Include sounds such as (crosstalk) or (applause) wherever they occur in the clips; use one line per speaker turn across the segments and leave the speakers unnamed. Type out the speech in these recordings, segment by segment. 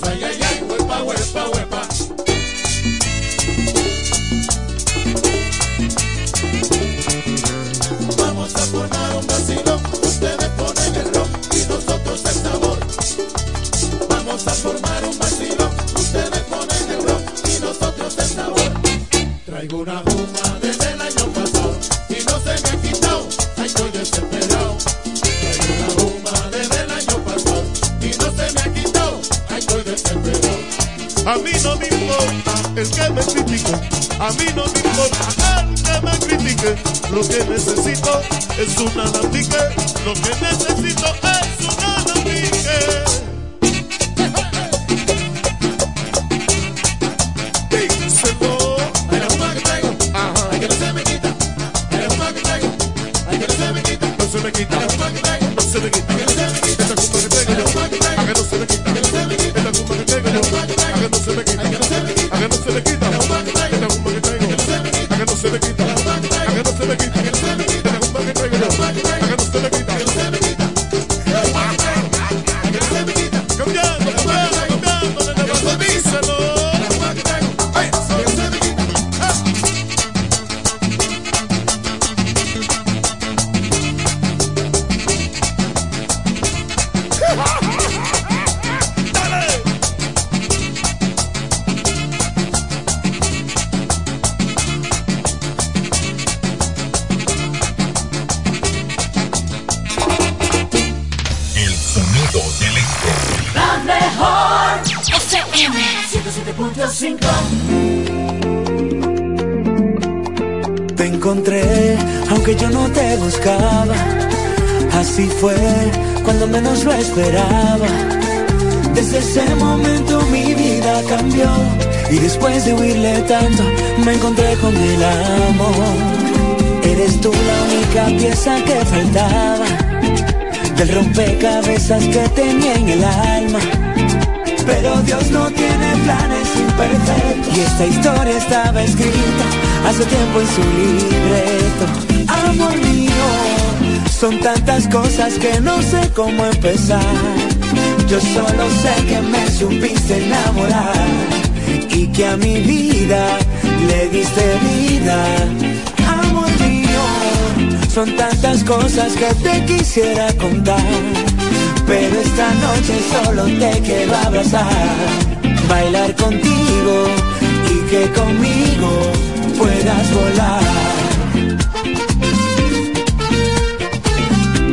Vamos
es un esta
historia estaba escrita hace tiempo en su libreto. Amor mío, son tantas cosas que no sé cómo empezar. Yo solo sé que me supiste enamorar y que a mi vida le diste vida. Amor mío, son tantas cosas que te quisiera contar pero esta noche solo te quiero abrazar, bailar contigo que conmigo puedas volar.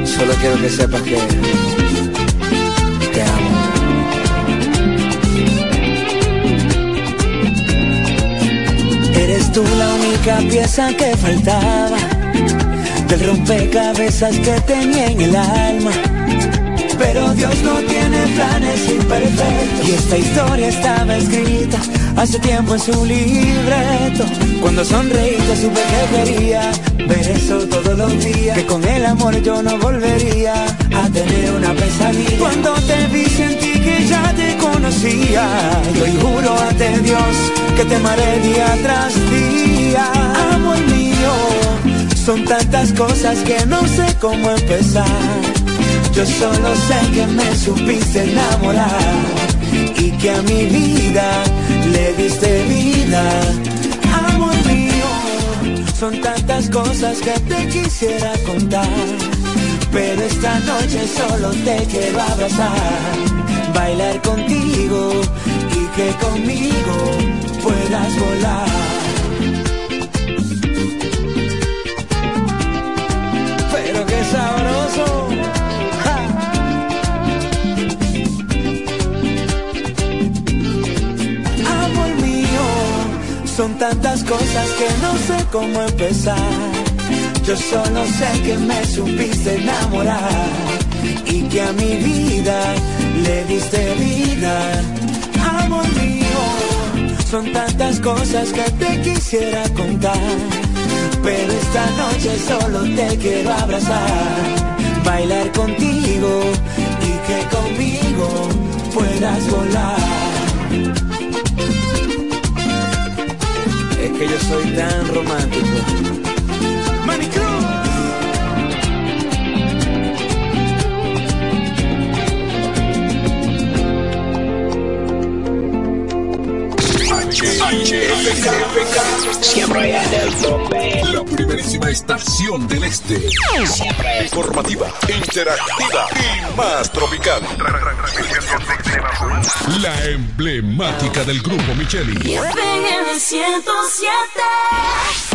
Solo quiero que sepas que te amo. Eres tú la única pieza que faltaba del rompecabezas que tenía en el alma pero Dios no tiene planes imperfectos. Y esta historia estaba escrita hace tiempo en su libreto. Cuando sonreíste supe que quería ver eso todos los días. Que con el amor yo no volvería a tener una pesadilla. Cuando te vi sentí que ya te conocía. Y hoy juro ante Dios que te amaré día tras día. Amor mío, son tantas cosas que no sé cómo empezar yo solo sé que me supiste enamorar que a mi vida le diste vida. Amor mío, son tantas cosas que te quisiera contar. Pero esta noche solo te quiero abrazar, bailar contigo y que conmigo puedas volar. Son tantas cosas que no sé cómo empezar. Yo solo sé que me supiste enamorar y que a mi vida le diste vida. Amor mío, son tantas cosas que te quisiera contar. Pero esta noche solo te quiero abrazar, bailar contigo y que conmigo puedas volar. Que yo soy tan romántico.
Siempre en el tope.
La primerísima estación del este.
Siempre
Informativa, interactiva y más tropical. La emblemática del grupo Micheli.
FM 107.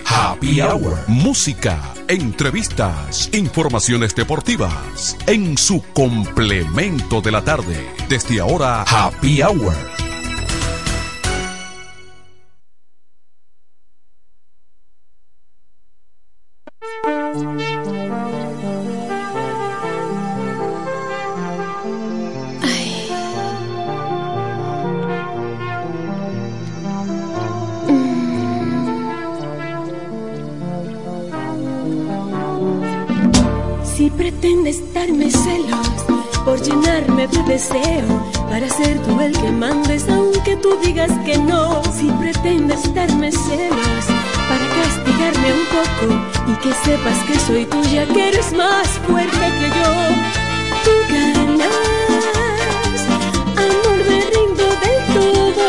Happy Hour. Música, entrevistas, informaciones deportivas. En su complemento de la tarde. Desde ahora, Happy Hour.
Deseo, para ser tú el que mandes, aunque tú digas que no. Si pretendes darme celos para castigarme un poco y que sepas que soy tuya, que eres más fuerte que yo, tú ganas. Amor, me rindo del todo.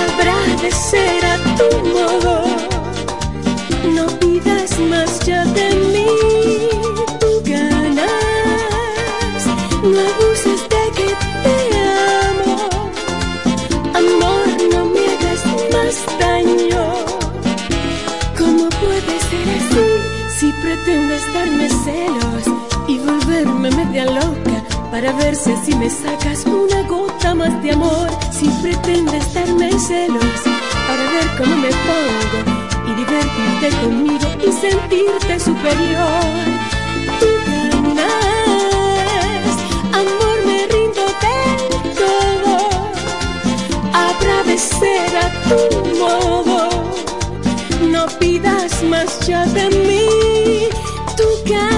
Habrá de ser a tu modo. No pidas más ya de mí. Para ver si me sacas una gota más de amor? Si pretendes darme celos para ver cómo me pongo y divertirte conmigo y sentirte superior. Tú ganas, amor, me rindo del todo. Habrá de ser a tu modo. No pidas más ya de mí. Tú ganas.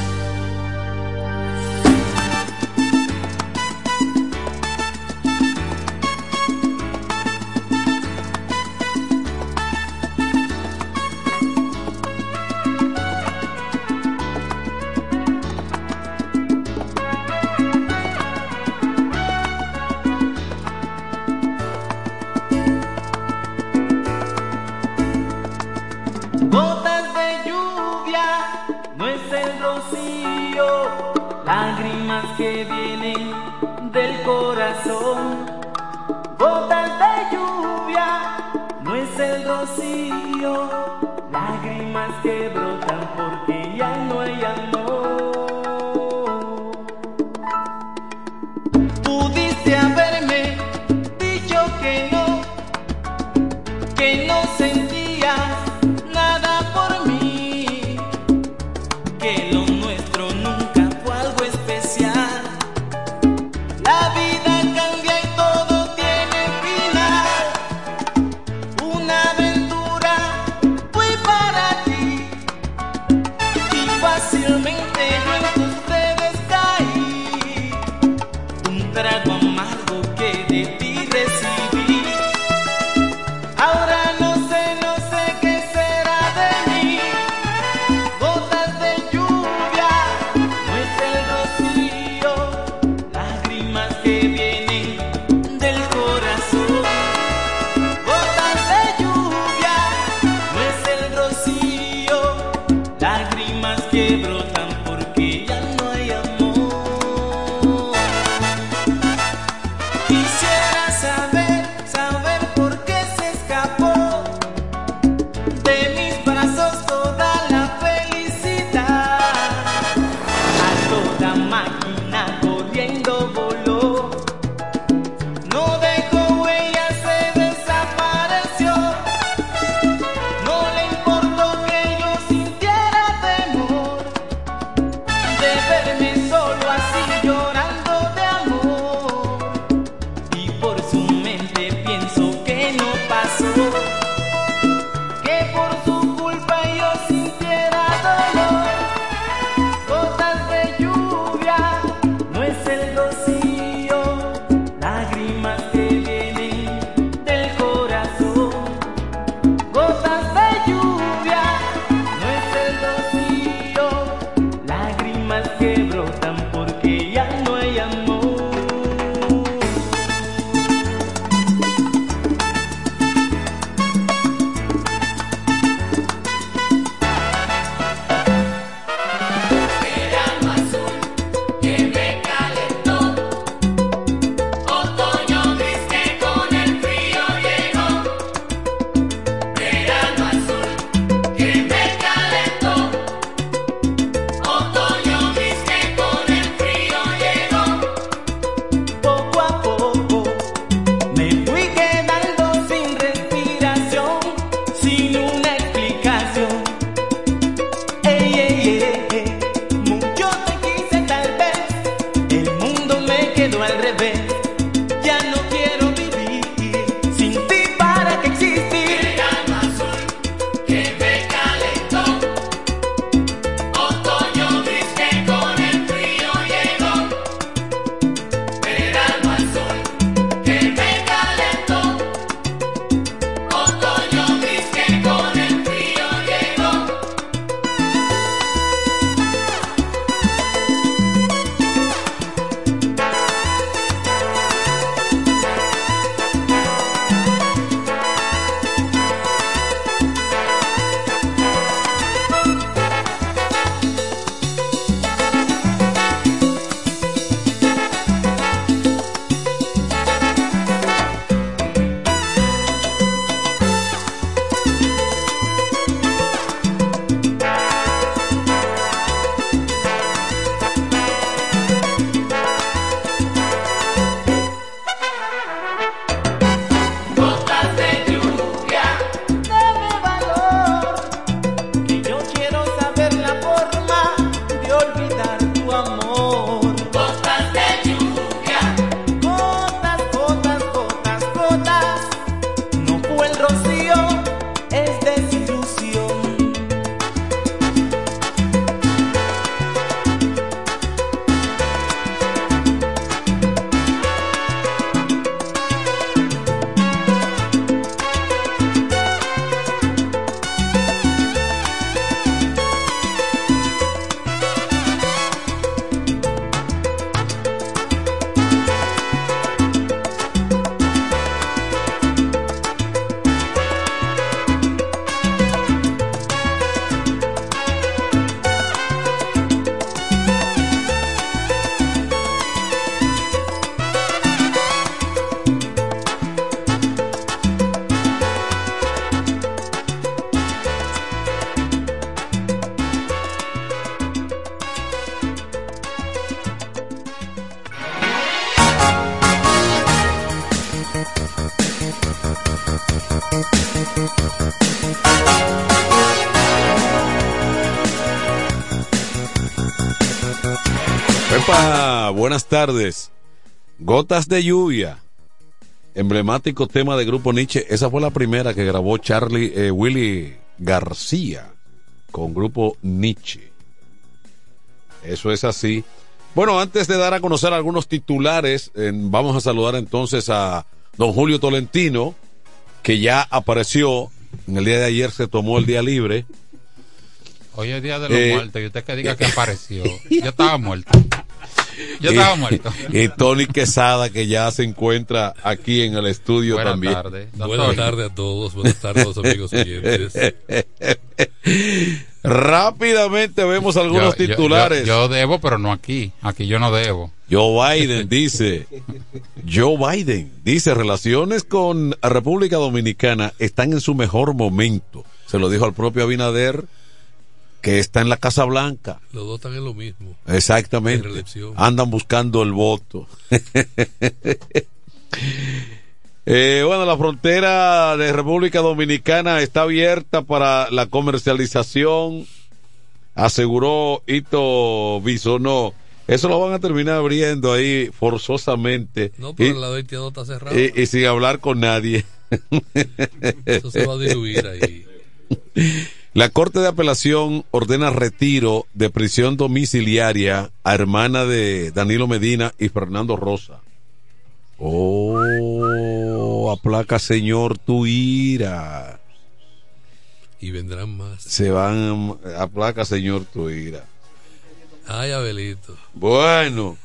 Que no, no sentías
tardes. Gotas de lluvia. Emblemático tema de Grupo Nietzsche. Esa fue la primera que grabó Charlie eh, Willy García con Grupo Nietzsche. Eso es así. Bueno, antes de dar a conocer algunos titulares, eh, vamos a saludar entonces a don Julio Tolentino, que ya apareció. En el día de ayer se tomó el día libre.
Hoy es día de los
Eh,
muertos y usted que diga que (laughs) apareció. Yo estaba muerto. Yo estaba
Y-
muerto. (laughs)
Y Tony Quesada, que ya se encuentra aquí en el estudio
Buenas
también.
tardes.
Buenas tardes a todos, buenas tardes a los amigos oyentes. (laughs)
Rápidamente vemos algunos
Yo- yo-
titulares.
Yo, yo debo, pero no aquí. Aquí yo no debo.
Joe Biden dice, Joe Biden dice, relaciones con República Dominicana están en su mejor momento. Se lo dijo al propio Abinader, que está en la Casa Blanca.
Los dos están en lo mismo.
Exactamente. Andan buscando el voto. (laughs) Eh, bueno, la frontera de República Dominicana está abierta para la comercialización, aseguró Ito Bisonó. Eso lo van a terminar abriendo ahí forzosamente.
No, pero
y,
lado haitiano está cerrado.
y- y sin hablar con nadie.
Eso se va a diluir ahí. (laughs)
La Corte de Apelación ordena retiro de prisión domiciliaria a hermana de Danilo Medina y Fernando Rosa. Oh, aplaca señor tu ira.
Y vendrán más.
Se van, aplaca señor tu ira.
Ay, Abelito.
Bueno.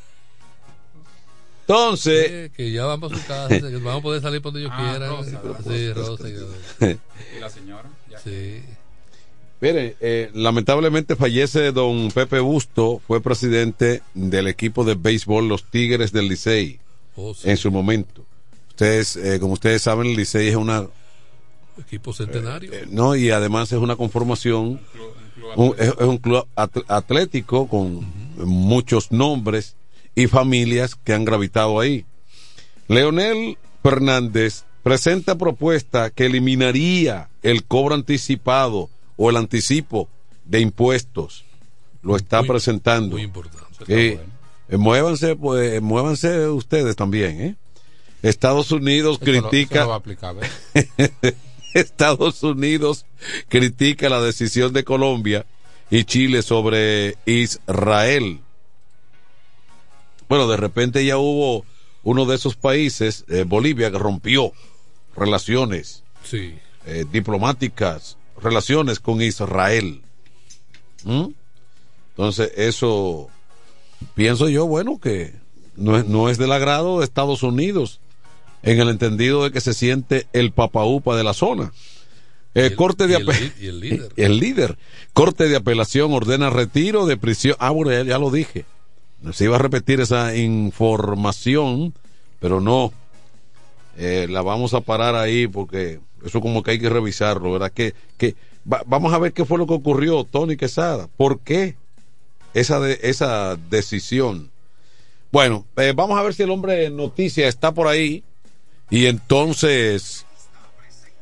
Entonces,
Eh, que ya vamos a su casa, que vamos a poder salir por donde ellos
Ah,
quieran.
Rosa.
Sí, Rosa. (laughs)
¿Y la señora? Ya.
Sí.
Mire, eh, lamentablemente fallece don Pepe Busto, fue presidente del equipo de béisbol Los Tigres del Licey
Oh, sí.
en su momento. Ustedes, eh, como ustedes saben, el Licey es una,
Equipo centenario.
eh, no, y además es una conformación, un- es, es un club at- atlético con muchos nombres y familias que han gravitado ahí. Leonel Fernández presenta propuesta que eliminaría el cobro anticipado o el anticipo de impuestos. Lo está
Muy-
presentando.
Muy importante.
Eh, muévanse, pues, muévanse ustedes también, ¿eh? Estados Unidos critica.
lo va a aplicar, ¿ves? (laughs)
Estados Unidos critica la decisión de Colombia y Chile sobre Israel. Bueno, de repente ya hubo uno de esos países, eh, Bolivia, que rompió relaciones
Sí.
eh, diplomáticas, relaciones con Israel. ¿Mm? Entonces, eso pienso yo, bueno, que no es, no es del agrado de Estados Unidos, en el entendido de que se siente el papaupa de la zona. Eh,
el-
corte de
el (laughs) líder.
el líder. Corte de apelación ordena retiro de prisión. Ah, bueno, ya, ya lo dije. Se iba a repetir esa información, pero no. Eh, la vamos a parar ahí porque eso como que hay que revisarlo, ¿verdad? Que, que va- vamos a ver qué fue lo que ocurrió, Tony Quesada. ¿Por qué esa, de, esa decisión? Bueno, eh, vamos a ver si el hombre de noticia está por ahí y entonces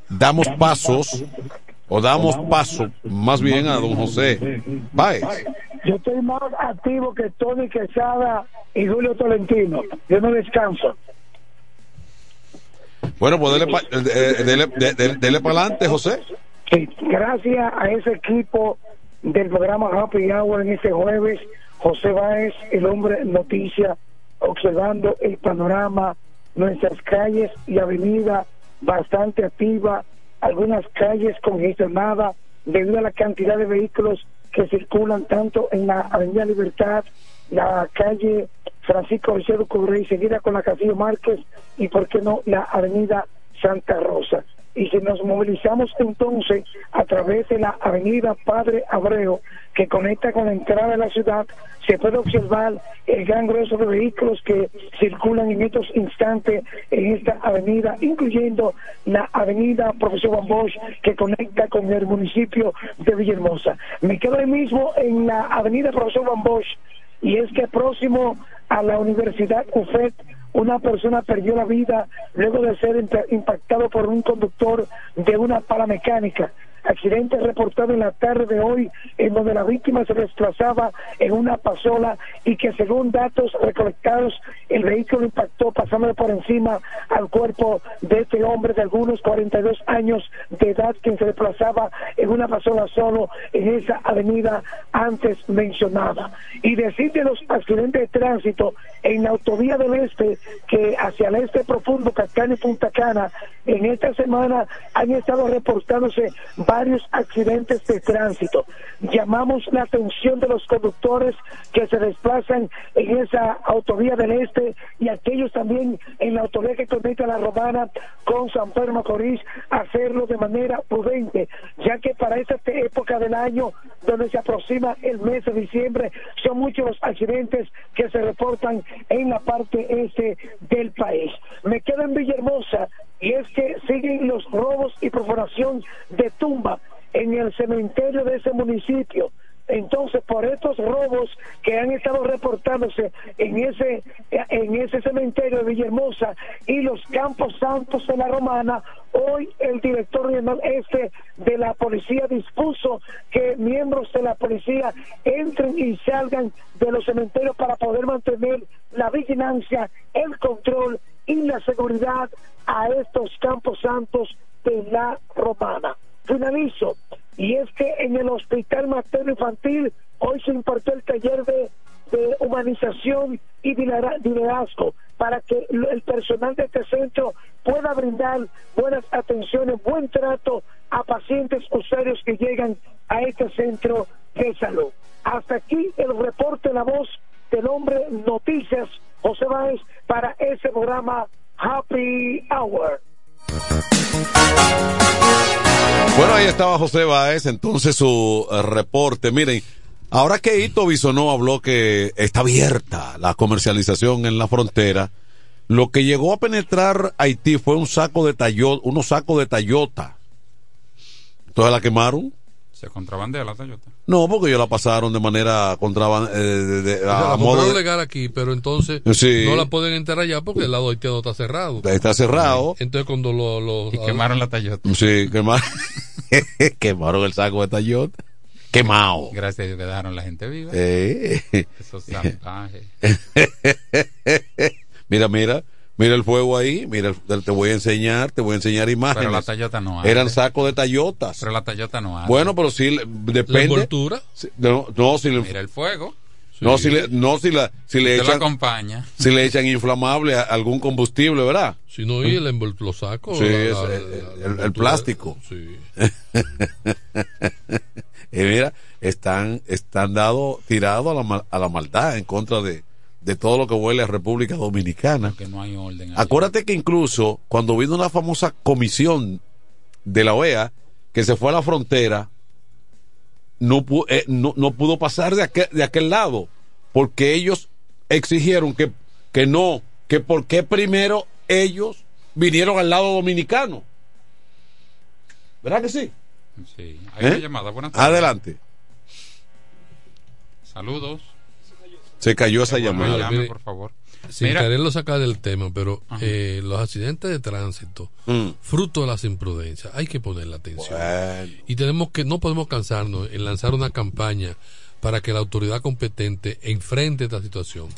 damos pasos o damos paso más bien a don José.
Yo estoy más activo que Tony Quesada y Julio Tolentino. Yo no descanso.
Bueno, pues dele para adelante, José.
Sí, gracias a ese equipo del programa Happy Hour en este jueves, José Báez, el hombre noticia, observando el panorama, nuestras calles y avenidas bastante activas, algunas calles congestionadas debido a la cantidad de vehículos que circulan tanto en la Avenida Libertad, la calle Francisco Vicente Correy, seguida con la Castillo Márquez y, por qué no, la Avenida Santa Rosa. Y si nos movilizamos entonces a través de la Avenida Padre Abreu, que conecta con la entrada de la ciudad, se puede observar el gran grueso de vehículos que circulan en estos instantes en esta avenida, incluyendo la Avenida Profesor Juan Bosch, que conecta con el municipio de Villahermosa. Me quedo ahí mismo en la Avenida Profesor Juan Bosch, y es que próximo a la Universidad UFET, una persona perdió la vida luego de ser impa- impactado por un conductor de una pala mecánica. Accidente reportado en la tarde de hoy en donde la víctima se desplazaba en una pasola y que según datos recolectados el vehículo impactó pasándole por encima al cuerpo de este hombre de algunos 42 años de edad quien se desplazaba en una pasola solo en esa avenida antes mencionada. Y decir de los accidentes de tránsito en la autovía del este que hacia el este profundo, Cacana y Punta Cana, en esta semana han estado reportándose accidentes de tránsito. Llamamos la atención de los conductores que se desplazan en esa autovía del este y aquellos también en la autovía que conecta la Romana con San Pedro Macorís, hacerlo de manera prudente, ya que para esta época del año donde se aproxima el mes de diciembre, son muchos los accidentes que se reportan en la parte este del país. Me quedo en Villahermosa y es que siguen los robos y perforación de tumba en el cementerio de ese municipio. Entonces, por estos robos que han estado reportándose en ese en ese cementerio de Villahermosa y los Campos Santos de la Romana, hoy el director regional este de la policía dispuso que miembros de la policía entren y salgan de los cementerios para poder mantener la vigilancia, el control y la seguridad a estos Campos Santos de la Romana. Finalizo y es que en el Hospital Materno Infantil hoy se impartió el taller de, humanización y lidera- liderazgo para que el personal de este centro pueda brindar buenas atenciones, buen trato a pacientes usuarios que llegan a este centro de salud. Hasta aquí el reporte La Voz del Hombre Noticias, José Báez, para ese programa Happy Hour.
Bueno, ahí estaba José Báez, entonces su eh, reporte. Miren, ahora que Ito Bisonó habló que está abierta la comercialización en la frontera, lo que llegó a penetrar Haití fue un saco de Toyota, unos sacos de Toyota. Entonces la quemaron.
Se contrabandea la Toyota.
No, porque ellos la pasaron de manera contraban, eh, de- de-
O sea,
a
la
modo de-
legal aquí, pero entonces
Sí.
no la pueden enterrar allá porque el lado haitiano está cerrado.
Está cerrado.
Entonces cuando lo... lo-
Y quemaron la Toyota.
Sí, quemaron, (laughs) quemaron el saco de Toyota. Quemado.
Gracias a Dios que dejaron la gente viva.
Eh.
Esos salvajes. (laughs)
mira, mira, mira el fuego ahí, mira, el- te voy a enseñar, te voy a enseñar imágenes.
Pero la Toyota no hay.
Eran sacos de Toyotas.
Pero la Toyota no hay.
Bueno, pero sí, le- depende.
envoltura?
Sí, No, no, si le,
Mira el fuego.
no, si le, no, si la, si le
Te lo
echan,
acompaña.
si le echan inflamable a algún combustible, ¿verdad?
Si no, y el envol- los sacos.
Sí,
la-
es,
la-
eh,
la-
el,
la
el
envoltura.
plástico.
Sí. (laughs)
y mira, están, están dados, tirados a la, mal- a la maldad en contra de, de todo lo que huele a República Dominicana.
Que no hay orden.
Acuérdate que incluso cuando vino una famosa comisión de la OEA que se fue a la frontera, no, eh, no, no pudo pasar de aquel, de aquel lado, porque ellos exigieron que, que no, que por qué primero ellos vinieron al lado dominicano. ¿Verdad que sí?
Sí. Hay
¿Eh?
una llamada. Buenas tardes.
Adelante.
Saludos.
Se cayó esa llamada.
llame,
mire,
por favor.
Sin
Mira,
quererlo sacar del tema, pero eh, los accidentes de tránsito,
Mm.
fruto de las imprudencias, hay que ponerle atención.
Bueno.
Y tenemos que, no podemos cansarnos en lanzar una campaña para que la autoridad competente enfrente esta situación.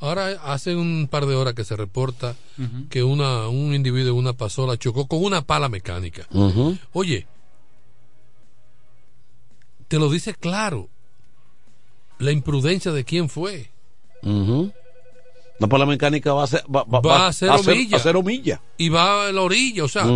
Ahora hace un par de horas que se reporta que una, un individuo en una pasola chocó con una pala mecánica. Oye, te lo dice claro la imprudencia de quién fue.
Ujú. La pala mecánica va a ser, va, va-
a cero
a cero millas.
Y va a la orilla, o sea,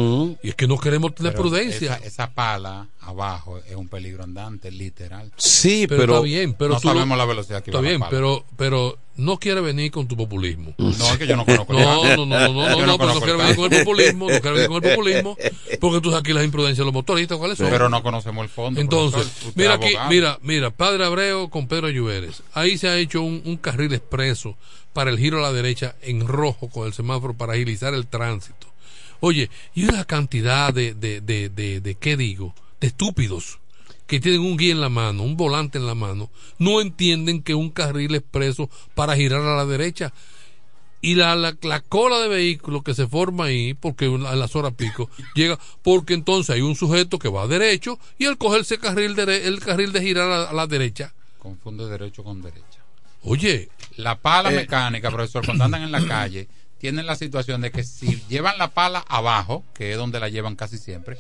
y es que no queremos tener
pero
prudencia.
Esa, esa pala abajo es un peligro andante, literal.
Sí,
pero,
pero,
está bien, pero
no
tú lo-
sabemos la velocidad que
Está
va la
bien,
pala.
pero pero no quiere venir con tu populismo.
No, es que yo no conozco.
No, no, no, no, (laughs) no, no, no, pero no quiere venir con el populismo, no quiere venir con el populismo, porque tú sabes aquí las imprudencias de los motoristas, ¿cuáles son?
Pero no conocemos el fondo.
Entonces, mira aquí,
abogado.
mira, mira, Padre Abreu con Pedro Lluveres. Ahí se ha hecho un, un carril expreso para el giro a la derecha en rojo con el semáforo para agilizar el tránsito. Oye, y una cantidad de, de, de, de, de ¿qué digo? De estúpidos que tienen un guía en la mano, un volante en la mano, no entienden que un carril expreso para girar a la derecha y la, la, la cola de vehículos que se forma ahí, porque en las horas pico, llega, porque entonces hay un sujeto que va derecho y al cogerse carril dere- el carril de girar a, a la derecha.
Confunde derecho con derecha.
Oye,
La pala
Eh.
mecánica, profesor, cuando andan en la (clears throat) calle, tienen la situación de que si llevan la pala abajo, que es donde la llevan casi siempre,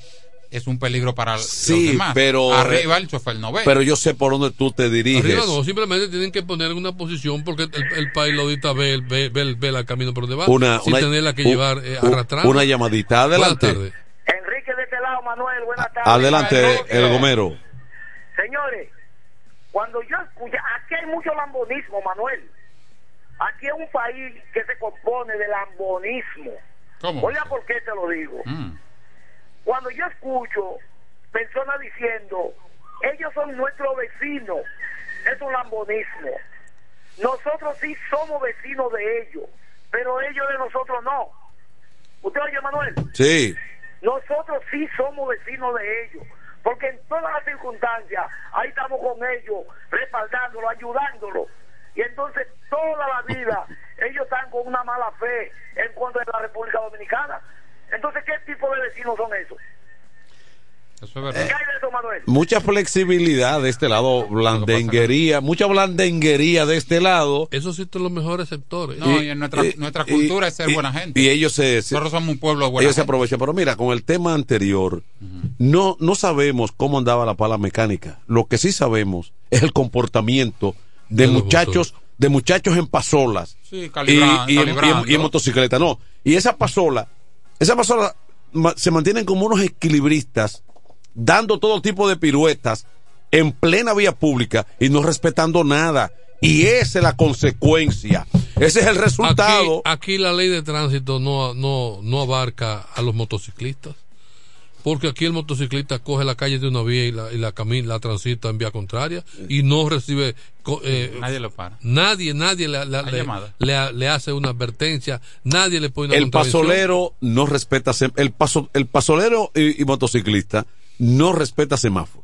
es un peligro para los
Sí,
demás.
pero-
Arriba el chofer no ve.
Pero yo sé por dónde tú te diriges.
arriba no, simplemente tienen que poner en una posición porque el, el pailodita ve ve, ve el, ve el camino por donde va,
Una,
sin
una-
tenerla que
un-
llevar eh.
Una llamadita. Adelante.
Buenas tardes.
Enrique de este lado, Manuel, buenas tardes.
Adelante, el gomero.
Señores, cuando yo escucho, aquí hay mucho lambonismo, Manuel. Aquí es un país que se compone de lambonismo.
¿Cómo?
Oiga, ¿por qué te lo digo?
Mm.
Cuando yo escucho personas diciendo, ellos son nuestros vecinos, es un lambonismo. Nosotros sí somos vecinos de ellos, pero ellos de nosotros no. ¿Usted oye, Manuel?
Sí.
Nosotros sí somos vecinos de ellos, porque en todas las circunstancias, ahí estamos con ellos, respaldándolo, ayudándolo. Y entonces toda la vida ellos están con una mala fe en cuanto a la República Dominicana. Entonces, ¿qué tipo de vecinos son esos?
Eso es
¿Qué hay de eso, Manuel?
Mucha flexibilidad de este lado, blandenguería, mucha blandenguería de este lado.
Esos sí son los mejores sectores.
No, y en nuestra, nuestra cultura es ser
y-
buena gente.
Y ellos se, se-
Nosotros somos un pueblo de buena
ellos se aprovechan. Pero mira, con el tema anterior, no, no sabemos cómo andaba la pala mecánica. Lo que sí sabemos es el comportamiento de muchachos, de muchachos en pasolas
Sí,
y, y en- y en-
calibrando.
y en motocicleta. No, y esa pasola, esa pasola ma- se mantienen como unos equilibristas, dando todo tipo de piruetas en plena vía pública y no respetando nada. Y esa es la consecuencia. Ese es el resultado.
Aquí, aquí la ley de tránsito no, no, no abarca a los motociclistas. Porque aquí el motociclista coge la calle de una vía y la, y la camina, la transita en vía contraria y no recibe. eh,
Nadie lo para.
Nadie, nadie le, le-
Hay
le-
llamada.
le- le hace una advertencia, nadie le pone una
el pasolero no respeta el paso el pasolero y, y motociclista no respeta semáforos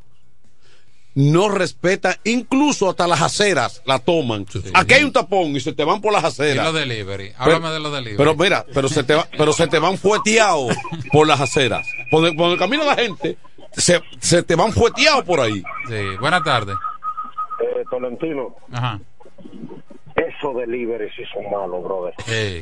no respeta incluso hasta las aceras la toman aquí hay un tapón y se te van por las
Y
aceras
los delivery.
Pero-
Háblame de los delivery.
pero mira pero se te va- pero se te van fueteados por las aceras por el, por el camino la gente se, se te van fueteados por ahí
Sí, buenas tardes.
Eh, Tolentino,
Ajá.
esos delivery sí son malos, brother.
Sí.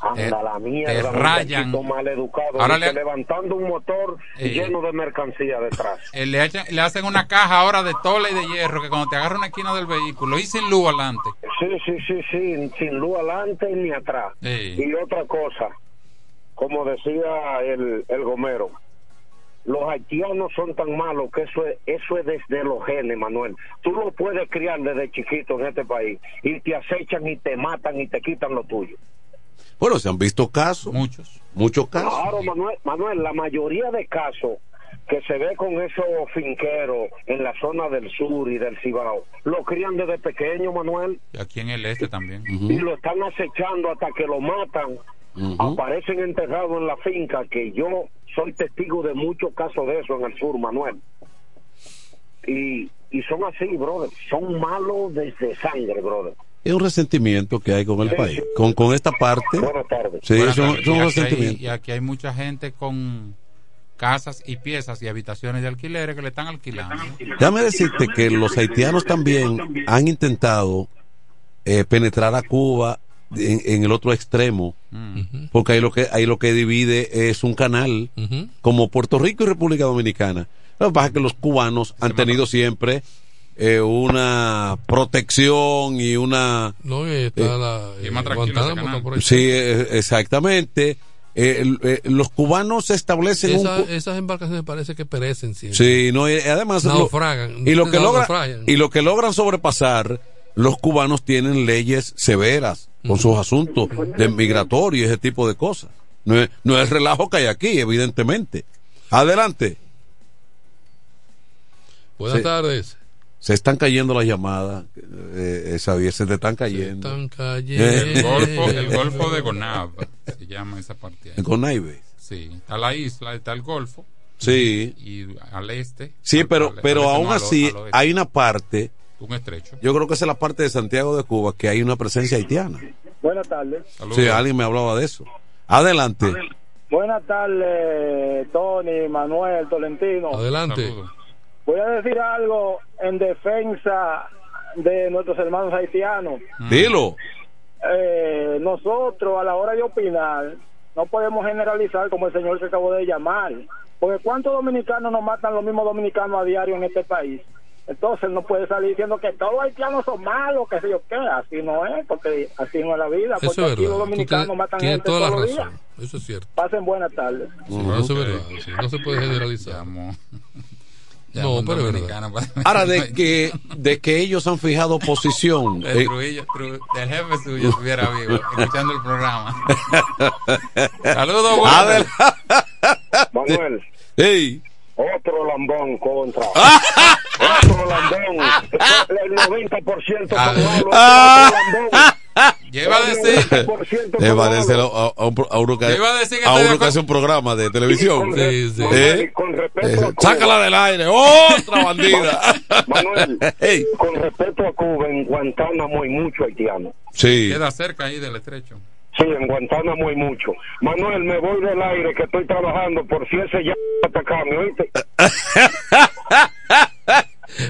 Anda
Eh,
la mierda,
te rayan.
mal educado,
Ahora le-
levantando un motor
Eh.
lleno de mercancía detrás.
Eh, le, echan- le hacen una caja ahora de tola y de hierro que cuando te agarra una esquina del vehículo y sin luz adelante.
Sí, sí, sí, sí, sin luz adelante ni atrás. Y otra cosa, como decía el, el gomero, los haitianos son tan malos que eso es, eso es desde los genes, Manuel. Tú lo puedes criar desde chiquito en este país y te acechan y te matan y te quitan lo tuyo.
Bueno se han visto casos
muchos
muchos casos
Claro, Manuel, Manuel, la mayoría de casos que se ve con esos finqueros en la zona del sur y del Cibao, lo crían desde pequeño, Manuel,
Y aquí en el este también.
y lo están acechando hasta que lo matan. Aparecen enterrados en la finca, que yo soy testigo de muchos casos de eso en el sur, Manuel. Y, y son así, brother, son malos desde sangre, brother.
Es un resentimiento que hay con el
Sí,
país
sí.
con, con esta parte
Buenas tardes.
sí
Buenas
es un,
tardes. y, aquí
resentimiento
hay, y aquí hay mucha gente con casas y piezas y habitaciones de alquileres que le están alquilando.
Déjame decirte que los haitianos también han intentado eh, penetrar a Cuba en, en el otro extremo,
Mm.
porque ahí lo que ahí lo que divide es un canal como Puerto Rico y República Dominicana. Lo que pasa es que los cubanos han tenido siempre eh, una protección y una
No, y está
Eh,
la.
y
eh,
más
Guantánamo por
sí eh, exactamente. Eh, eh, los cubanos se establecen
Esa- esas embarcaciones parece que perecen siempre.
Sí, no, y además lo-
Naufragan.
y lo que logra,
Naufragan.
y lo que logran sobrepasar, los cubanos tienen leyes severas con sus asuntos de migratorio y ese tipo de cosas. No es, no es el relajo que hay aquí, evidentemente. Adelante.
Buenas
Sí.
tardes.
Se están cayendo las llamadas, eh, Xavier, se te están cayendo.
Están
Eh,
cayendo.
El golfo, el golfo de Gonab se llama esa parte. ahí.
Naive.
Sí, está la isla, está el golfo.
Sí.
Y al este.
Sí,
al-
pero,
al-
pero
al este,
aún
no,
así hay una parte,
Un estrecho.
yo creo que esa es la parte de Santiago de Cuba, que hay una presencia haitiana.
Buenas tardes.
Sí, alguien me hablaba de eso. Adelante.
Buenas tardes, Tony, Manuel, Tolentino.
Adelante.
Voy a decir algo en defensa de nuestros hermanos haitianos.
Dilo.
Eh, nosotros, a la hora de opinar, no podemos generalizar como el señor que acabó de llamar. Porque ¿cuántos dominicanos nos matan los mismos dominicanos a diario en este país? Entonces no puede salir diciendo que todos los haitianos son malos, que sé yo qué. Así no es, porque así no es la vida.
Eso
Porque
es
aquí
verdad.
los dominicanos matan gente
toda la
todos los días.
razón. Eso es cierto.
Pasen buenas tardes.
Sí, Eso es verdad. sí, no se puede generalizar. No, pero es verdad.
Ahora, de que, de que ellos han fijado posición.
El
eh,
Trujillo, Tru- el jefe suyo estuviera vivo, escuchando el programa. (laughs) Saludos,
Manuel.
Ey.
Otro lambón contra. (laughs)
Ah.
Otro lambón. El 90% como hablo.
Ah.
Otro lambón.
Lleva a decir.
Parece a, a- a un, a uno que,
a decir
uno que hace un programa de televisión.
Sí, sí.
¿Eh?
Con respeto
Eh,
a Cuba.
Sácala del aire. ¡Otra bandida!
Manuel, (laughs) con respeto a Cuba, en Guantánamo hay mucho haitiano.
Sí.
Queda cerca ahí del estrecho.
Sí, en Guantánamo hay mucho. Manuel, me voy del aire que estoy trabajando por si ese ya atacame, ¿oíste? (laughs)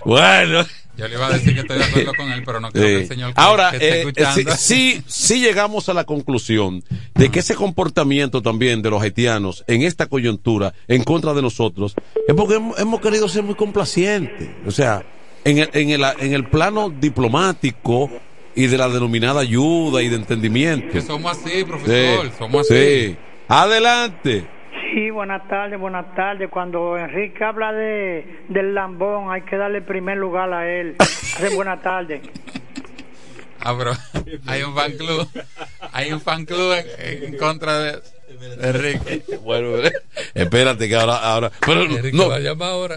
Bueno.
Yo le iba a decir que estoy de acuerdo con él, pero no creo que el señor
Ahora,
que esté
eh,
escuchando.
sí, sí, sí llegamos a la conclusión de que ese comportamiento también de los haitianos en esta coyuntura en contra de nosotros es porque hemos, hemos querido ser muy complacientes. O sea, en el, en, el, en el plano diplomático y de la denominada ayuda y de entendimiento.
Que somos así, profesor, somos
sí.
así.
Adelante.
Sí, buenas tardes, buenas tardes. Cuando Enrique habla de del lambón, hay que darle primer lugar a él. Hace buenas tardes.
Ah, pero hay un fan club. Hay un fan club en, en contra de, de Enrique.
Bueno, espérate que ahora, ahora, pero no,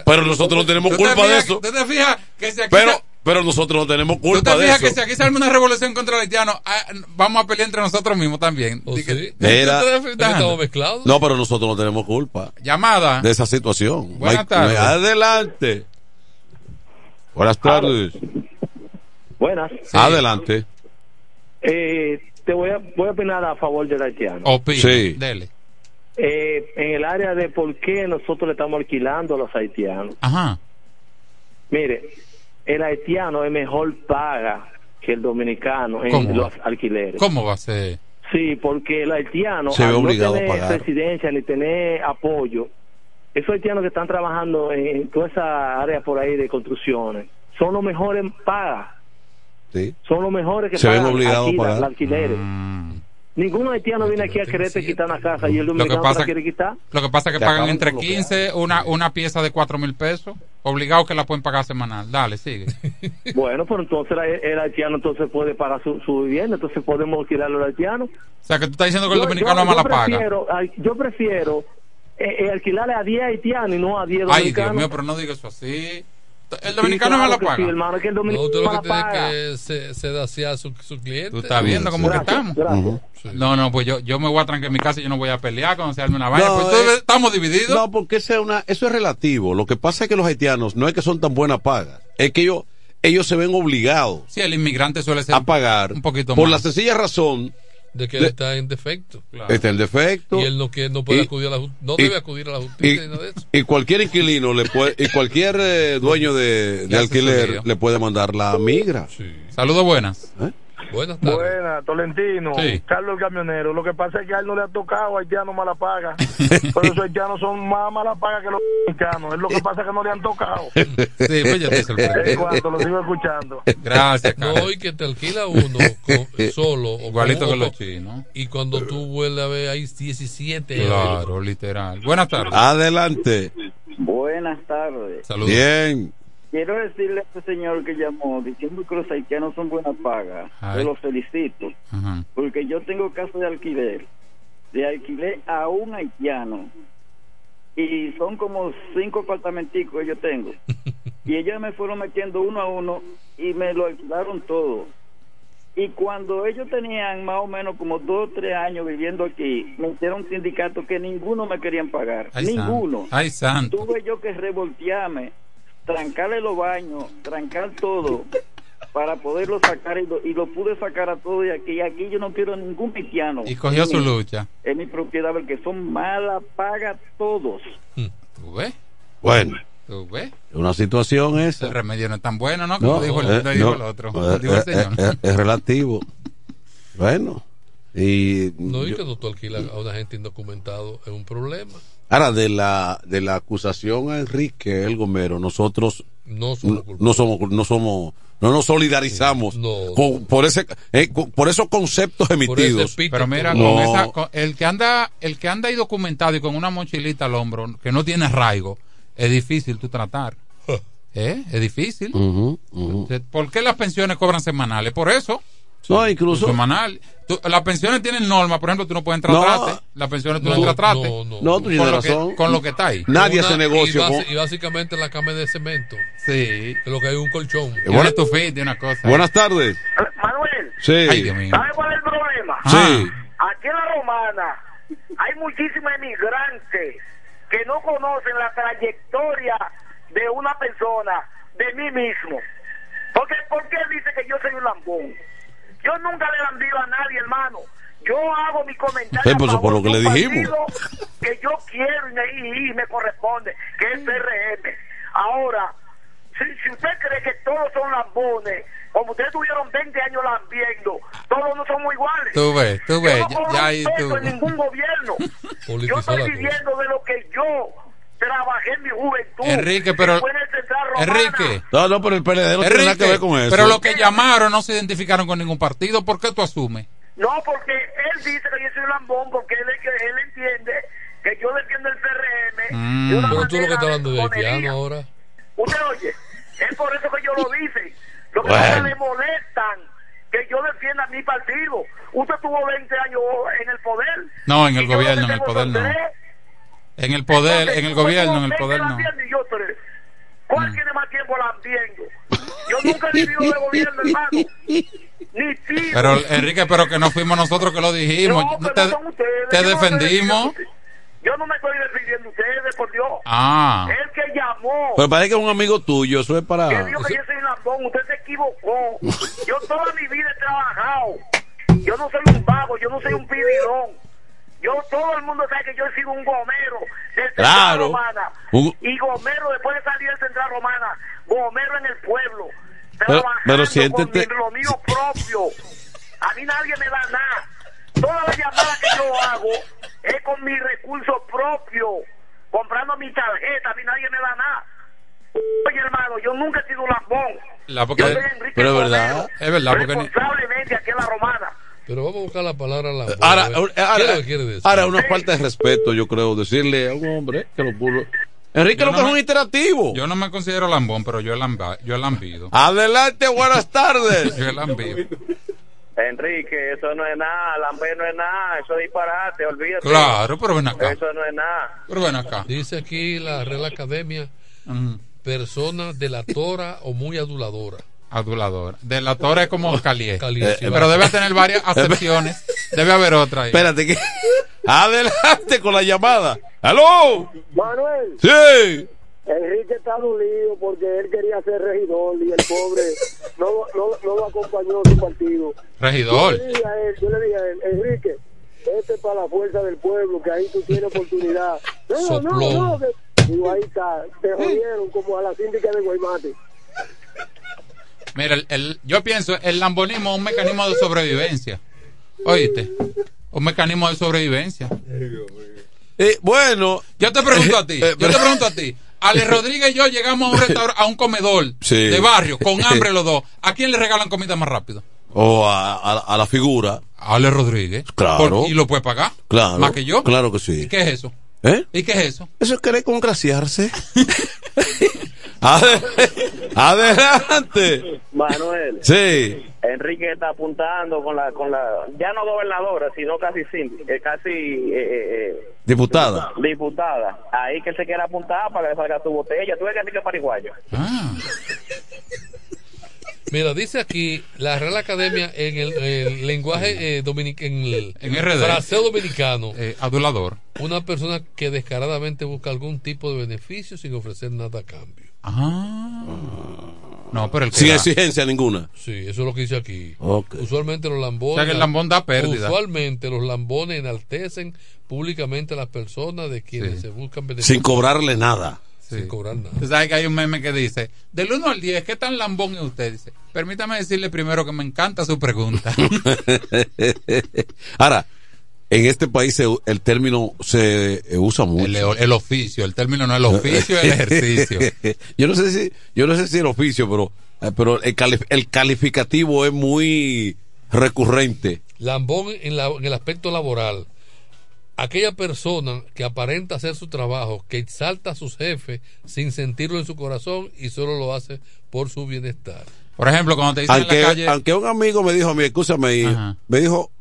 pero nosotros no tenemos
¿Tú te
culpa de eso.
¿Tú te fijas que aquí
Pero,
se-
pero nosotros no tenemos
¿Tú te
culpa de
fijas
eso.
que si aquí se arma una revolución contra el haitiano, ah, vamos a pelear entre nosotros mismos también? Di que-
Mira.
¿Tú te fijas?
mezclados.
No, pero nosotros no tenemos culpa
Llamada.
de esa situación.
Buenas
Mike,
tardes.
Adelante. Buenas tardes.
Buenas.
Adelante.
Eh, te voy a, voy a opinar a favor del haitiano.
Opine.
Sí.
Dele.
Eh, en el área de por qué nosotros le estamos alquilando a los haitianos.
Ajá.
Mire, el haitiano es mejor paga que el dominicano en
¿Cómo?
los alquileres.
¿Cómo va a ser?
Sí, porque el haitiano,
Se ve
al no
a
tener
pagar.
residencia ni tener apoyo, esos haitianos que están trabajando en, toda esa área por ahí de construcciones, son los mejores pagas,
Sí.
son los mejores que
Se ven
pagan
obligados a
aquí la-
pagar.
la alquileres. Ninguno haitiano viene aquí a quererte quitar una casa y el
Lo que
dominicano te
pasa
la quiere quitar.
Lo que pasa es que pagan entre
con lo que
15 una, una pieza de 4 mil pesos. Obligado que la pueden pagar semanal. Dale, sigue. (laughs)
Bueno, pero entonces el, el haitiano entonces puede pagar su, su vivienda, entonces podemos alquilarlo al haitiano.
O sea, que tú estás diciendo que el
Yo-
dominicano
yo-
mala
yo
paga.
prefiero, ay, Yo prefiero eh, eh, alquilarle a 10 haitianos y no a 10
Ay,
dominicanos.
Dios mío, pero no digas eso así. El
Sí,
dominicano es
claro
mala
que
paga.
sí, hermano, es que el
No,
dominicano
usted lo que
mala
tiene
paga.
que se, se daciar a su, su cliente.
Tú estás viendo cómo que estamos. No, no, pues yo, yo me voy a trancar en mi casa y yo no voy a pelear cuando se arme una vaina.
No,
pues entonces
eh,
estamos divididos.
No, porque esa es una, eso es relativo. Lo que pasa es que los haitianos no es que son tan buenas pagas, es que ellos, ellos se ven obligados
Sí, el inmigrante suele ser
a pagar
un poquito
por
más.
la sencilla razón
De que él está en defecto.
está el defecto
Y él no, que no puede
Y-
acudir a la no
y-
debe acudir a la justicia
y,
ni nada de eso.
y cualquier inquilino le puede y cualquier eh, dueño de, de alquiler le puede mandar la migra.
Saludos buenas.
Buenas tardes.
Buena, Tolentino,
Sí.
Carlos el camionero. Lo que pasa es que a él no le ha tocado haitiano mala paga. (laughs) Por eso haitianos son más mala paga que los dominicanos. Es lo que pasa que no le han tocado. (laughs)
Sí, pues yo te sorprendí.
Lo sigo escuchando.
Gracias, Carlos.
No, y que te alquila uno con- (laughs) solo. o
Igualito
con
que los chinos.
Y cuando tú vuelves a ver, hay 17.
Claro, literal. Buenas tardes.
Adelante.
Buenas tardes.
Saludos.
Bien.
Quiero decirle a este señor que llamó diciendo que los haitianos son buena paga. Yo los felicito. Porque yo tengo caso de alquiler. De alquiler a un haitiano. Y son como cinco apartamenticos que yo tengo. (laughs) y ellos me fueron metiendo uno a uno y me lo alquilaron todo. Y cuando ellos tenían más o menos como dos o tres años viviendo aquí, me hicieron un sindicato que ninguno me querían pagar.
Ay,
ninguno.
santo. Ay, santo.
Tuve yo que revoltearme, trancarle los baños, trancar todo, para poderlo sacar y lo, y lo pude sacar a todo de aquí. Y aquí yo no quiero ningún haitiano.
Y cogió
En
su
mi-
lucha.
En mi propiedad, porque son mala paga todos.
¿Tú ves?
Bueno,
¿Tú ves?
una situación esa.
El remedio no es tan bueno, ¿no? Como
No,
dijo, el,
eh,
no dijo
no,
el otro.
eh,
dijo el
eh,
señor.
eh, es relativo. Bueno, y
No, y
yo-
que tú alquilas a una gente indocumentado es un problema.
Ahora de la de la acusación a Enrique el Gomero, nosotros
No somos
no, no somos no somos no nos solidarizamos con- por ese eh, con- por esos conceptos emitidos.
Pero mira,
No.
con esa, con- el que anda, el que anda ahí documentado y con una mochilita al hombro, que no tiene arraigo, es difícil tú tratar. ¿Eh? Es difícil.
Ujú.
¿Por qué las pensiones cobran semanales? Por eso.
No, incluso-
Semanal. Tú- las pensiones tienen normas, por ejemplo, tú no puedes entrar
No.
a trate. Las pensiones tú no,
No,
entras a trate.
no, no.
No, tú tienes
con lo que-
razón.
con lo que está ahí.
Nadie
Una-
hace negocio
Y,
con-
y básicamente la cama es de cemento.
Sí.
Que lo que hay un colchón.
Y una estufita y una cosa.
Buenas tardes.
Manuel,
Sí.
Ay, Dios mío.
¿sabe cuál es el problema?
Sí.
Aquí en la Romana hay muchísimos emigrantes que no conocen la trayectoria de una persona, de mí mismo. Porque, ¿Por qué dice que yo soy un lambón? Yo nunca le lambío a nadie, hermano. Yo hago mi comentario
Sí, pues, por lo que le dijimos.
que yo quiero y me, y- me corresponde, que es PRM. Ahora, si, si usted cree que todos son lambones, como ustedes tuvieron 20 años lambiendo, todos no somos iguales.
Tú ves, tú
Yo
ves,
no
ya, ya tú.
en ningún gobierno. (laughs) Yo estoy viviendo de lo que yo trabajé en mi juventud.
Enrique, pero-. Enrique.
No, no, pero el PLD no tiene nada que ver con eso.
Pero los que llamaron no se identificaron con ningún partido. ¿Por qué tú asumes?
No, porque él dice que yo soy un lambón, porque él, es que él entiende que yo defiendo el PRM.
Mm.
de
Pero tú lo que estás hablando de haitiano ahora.
Usted oye, es por eso que yo lo dice. Lo que
Bueno.
le molestan que yo defienda mi partido. Usted tuvo 20 años en el poder.
No, en el gobierno, en el poder no.
tres.
En el poder, en el gobierno, en el
20
poder no.
yo tres. ¿Cuál tiene más tiempo lambiendo? Yo nunca he vivido de gobierno, hermano. Ni tiro.
Pero Enrique, pero que no fuimos nosotros que lo dijimos.
No,
te,
no ustedes.
te defendimos.
Yo no me estoy defendiendo de ustedes, por Dios.
Ah.
El que llamó.
Pero parece que es un amigo tuyo, eso es para.
que dijo que yo soy un lambón, usted se equivocó. (laughs) Yo toda mi vida he trabajado. Yo no soy un vago, yo no soy un pidilón. Yo, todo el mundo sabe que yo he sido un gomero del Central
Claro.
Romana.
Un-
Y gomero después de salir del Central Romana, gomero en el pueblo.
Pero, pero
con
siéntete.
mi- lo mío propio. A mí nadie me da nada. Todas las llamadas que yo hago es con mi recurso propio, comprando mi tarjeta. A mí nadie me da nada. Oye, hermano, yo nunca he sido un lambón.
La, porque-
Yo soy Enrique
Pero es verdad.
Es verdad, porque
responsablemente aquí en la romana.
Pero vamos a buscar la palabra la
Ahora,
¿Qué
ahora,
quiere decir?
una falta de respeto, yo creo, decirle a un hombre que lo pudo. Enrique,
Yo
lo
no
que es un interactivo.
Yo no me considero lambón, pero yo he, lamba- yo he lambido.
Adelante, buenas tardes. (laughs)
Yo he lambido.
Enrique, eso no es nada, Lambé no es nada, eso es disparate, olvídate.
Claro, pero ven acá.
Eso no es nada.
Pero ven acá.
Dice aquí la Real Academia, persona delatora o muy aduladora.
Adulador. Delator es como caliente. (laughs)
Sí,
pero debe tener varias (laughs) acepciones. Debe haber otra ahí.
Espérate, que. (laughs) Adelante con la llamada. ¡Aló!
Manuel,
Sí.
Enrique está dolido porque él quería ser regidor y el pobre no, no, no lo acompañó a su partido.
Regidor.
Yo le dije a él, yo le dije a él, Enrique, este es para la fuerza del pueblo, que ahí tú tienes oportunidad. No, no, no. que- Digo, ahí está, te jodieron como a la síndica de Guaymate.
Mira, el, el- yo pienso, el lambonismo es un mecanismo de sobrevivencia. ¿Oíste? Un mecanismo de sobrevivencia.
Eh, bueno.
Yo te pregunto a (laughs) ti,
Eh,
yo te pregunto a ti. Ale Rodríguez y yo llegamos a un restaurante, a un comedor
Sí.
de barrio, con hambre los dos. ¿A quién le regalan comida más rápido?
O a, a- a la figura.
A Ale Rodríguez.
Claro.
Por- ¿Y lo puede pagar?
Claro.
¿Más que yo?
Claro que sí.
¿Y qué es eso?
¿Eh?
¿Y qué es eso?
Eso es querer congraciarse. (laughs) Ade- (laughs) Adelante.
Manuel.
Sí.
Enrique está apuntando con la, con la, ya no gobernadora, sino casi eh, casi eh, eh,
Diputada.
eh, diputada. Ahí que se quiere apuntar para que salga su botella. Tú ves que Enrique es pariguayo.
Mira, dice aquí la Real Academia en el, el lenguaje eh, dominic- en el
En RD.
fraseo dominicano.
Eh, adulador.
Una persona que descaradamente busca algún tipo de beneficio sin ofrecer nada a cambio.
Ah. No, pero el que
Sin
da-
exigencia ninguna.
Sí, eso es lo que dice aquí. Usualmente los lambones.
O sea que el lambón da pérdida.
Usualmente los lambones enaltecen públicamente a las personas de quienes
Sí.
se buscan beneficios.
Sin cobrarle nada.
Sin cobrar nada.
Sabes que hay un meme que dice, del 1 al 10, ¿qué tan lambón es usted? Dice, permítame decirle primero que me encanta su pregunta. (laughs)
Ahora, en este país se- el término se eh, usa mucho.
el, el oficio, el término no es el oficio, es el ejercicio. (laughs)
yo no sé si, yo no sé si el oficio, pero, eh, pero el, cali- el calificativo es muy recurrente.
Lambón en, la- en el aspecto laboral. Aquella persona que aparenta hacer su trabajo, que exalta a sus jefes sin sentirlo en su corazón y solo lo hace por su bienestar.
Por ejemplo, cuando te dicen
Aunque,
en la calle,
aunque un amigo me dijo a mí, escúchame,
Ajá.
me dijo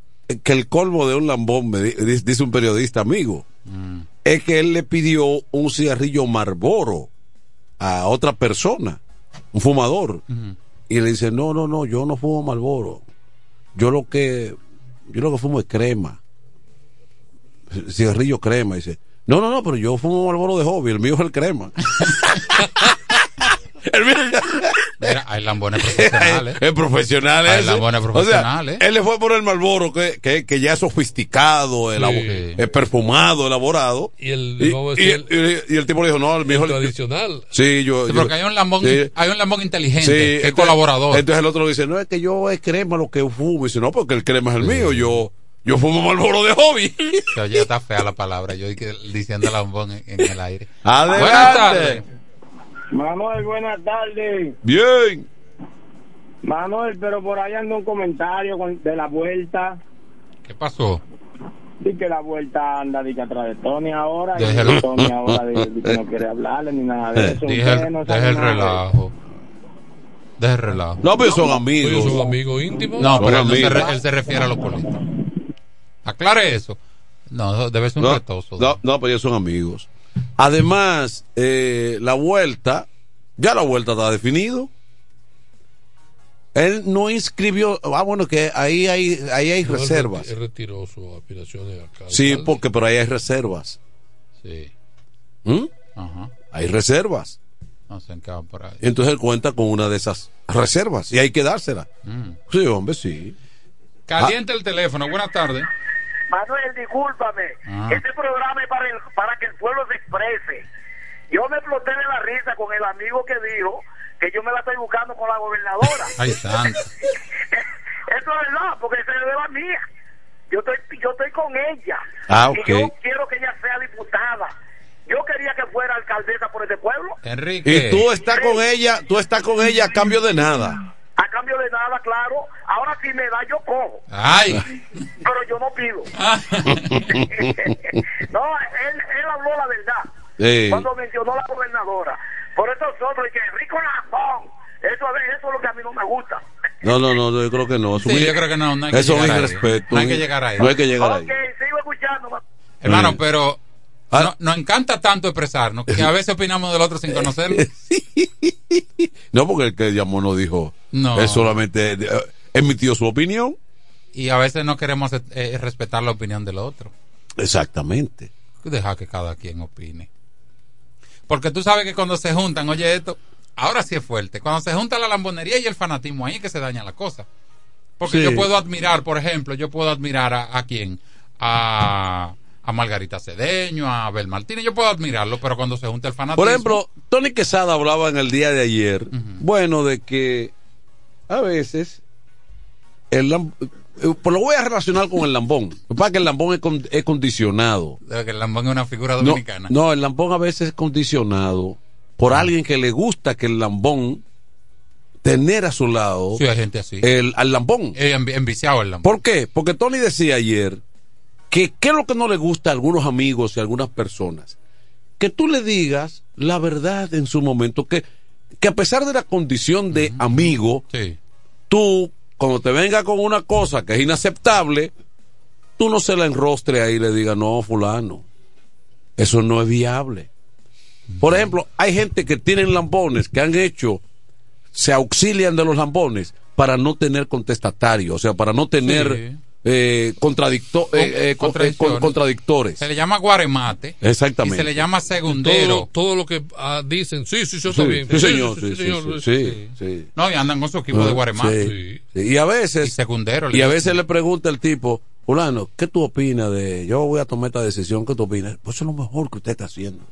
que el colmo de un lambón, me di- di- dice un periodista amigo,
Mm.
es que él le pidió un cigarrillo Marlboro a otra persona, un fumador,
Ujú.
y le dice, no, no, no, yo no fumo Marlboro, yo lo que, yo lo que fumo es crema, cigarrillo crema, dice, no, no, no, pero yo fumo Marlboro de hobby, el mío es el crema. (laughs) (laughs) el mío
mira, hay lambones profesionales. (laughs)
es profesional
Hay lambones
O sea,
profesionales.
él le fue por el Malboro que, que, que ya es sofisticado,
Sí.
eh, perfumado, elaborado.
Y el,
Y,
a
y-
decir,
y- y el tipo le dijo, no, el mío es el
tradicional.
Sí, yo.
Sí,
yo-
porque hay un lambón,
sí.
hay un lambón inteligente,
Sí,
que es colaborador.
Entonces el otro le dice, no, es que yo es crema lo que fumo. Y dice, no, porque el crema es el mío. Yo, yo fumo Malboro de hobby.
Oye, está fea la palabra, yo diciendo lambón en, en el aire. (laughs)
Adelante.
Buenas tardes.
Manuel, buenas tardes.
Bien.
Manuel, pero por ahí anda un comentario con- de la vuelta.
¿Qué pasó?
Di que la vuelta anda di que atrás de Tony ahora.
Déjelo.
Y Tony ahora di, di que no quiere hablarle ni nada de eso.
Deje
Usted
el,
no sabe
deje el
nada de eso.
relajo. Deje el relajo.
No, pero son amigos.
Ellos son amigos íntimos.
No, pero él, no se
amigos.
re- él se refiere a los políticos. Aclare eso. No, debe ser un
No,
retoso.
no, no, pero ellos son amigos. Además, eh, la vuelta, ya la vuelta está definido. Él no inscribió, ah, bueno, que ahí hay, ahí hay
No,
reservas.
Él retiró sus aspiraciones acá.
Sí, porque pero ahí hay reservas.
Sí.
¿Mm?
Ajá.
Hay reservas.
No van por ahí.
Entonces él cuenta con una de esas reservas y hay que dársela.
Mm.
Sí, hombre, sí.
Caliente el teléfono. Buenas tardes.
Manuel, discúlpame.
Ah.
Este programa es para, el- para que el pueblo se exprese. Yo me exploté de la risa con el amigo que dijo que yo me la estoy buscando con la gobernadora. (laughs)
Ay, santo. (laughs)
Eso es verdad, porque esa es de la mía. Yo estoy, yo estoy con ella.
Ah,
Y
ok.
yo quiero que ella sea diputada. Yo quería que fuera alcaldesa por este pueblo.
Enrique.
Y tú estás con ella, tú estás con ella a cambio de nada.
A cambio de nada, claro. Ahora si me da, yo cojo.
Ay.
Pero yo no pido. (laughs) no, él, él habló la verdad.
Sí.
Cuando mencionó la gobernadora. Por eso nosotros, y que rico lambón. Eso, eso es lo que a mí no me gusta.
No, no, no, yo creo que no. Eso
Sí, yo creo que no, no hay que
Eso es irrespeto.
No hay que llegar ahí.
No hay que llegar
ok,
ahí.
sigo escuchando.
Hermano,
Sí.
pero
Ah.
no- nos encanta tanto expresarnos que a veces opinamos del otro sin conocerlo. (laughs)
No, porque el que llamó no dijo.
No.
Él solamente eh, emitió su opinión.
Y a veces no queremos eh, respetar la opinión del otro.
Exactamente.
Deja que cada quien opine. Porque tú sabes que cuando se juntan, oye esto, ahora sí es fuerte. Cuando se junta la lambonería y el fanatismo, ahí es que se daña la cosa. Porque
Sí.
yo puedo admirar, por ejemplo, yo puedo admirar a, a quién? A, a Margarita Cedeño, a Abel Martínez, yo puedo admirarlo, pero cuando se junta el fanatismo.
Por ejemplo, Tony Quesada hablaba en el día de ayer, bueno, de que a veces el pues lo voy a relacionar con el lambón. Lo que el lambón es, con- es condicionado.
que el lambón es una figura dominicana.
no, el lambón a veces es condicionado por alguien que le gusta que el lambón tener a su lado
Sí, hay gente así.
el, al lambón.
Envi- enviciado el lambón.
¿Por qué? Porque Tony decía ayer que qué es lo que no le gusta a algunos amigos y a algunas personas. Que tú le digas la verdad en su momento, que, que a pesar de la condición de amigo,
Sí.
tú, cuando te venga con una cosa que es inaceptable, tú no se la enrostre ahí y le digas, no, fulano, eso no es viable. Por ejemplo, hay gente que tienen lambones, que han hecho, se auxilian de los lambones para no tener contestatario, o sea, para no tener
Sí.
Eh, contradicto- eh, eh, con- eh, con- contradictores.
Se le llama guaremate.
Exactamente.
Y se le llama segundero.
Todo, todo lo que ah, dicen, sí, sí, eso está
Sí,
bien.
sí, señor, sí, sí,
señor.
sí, sí, sí.
No, y andan con su equipo de
Ah,
guaremate.
sí, sí. Y a veces,
Y secundero.
y a veces le pregunta el tipo, fulano, ¿qué tú opinas de, yo voy a tomar esta decisión, ¿qué tú opinas? Pues eso es lo mejor que usted está haciendo.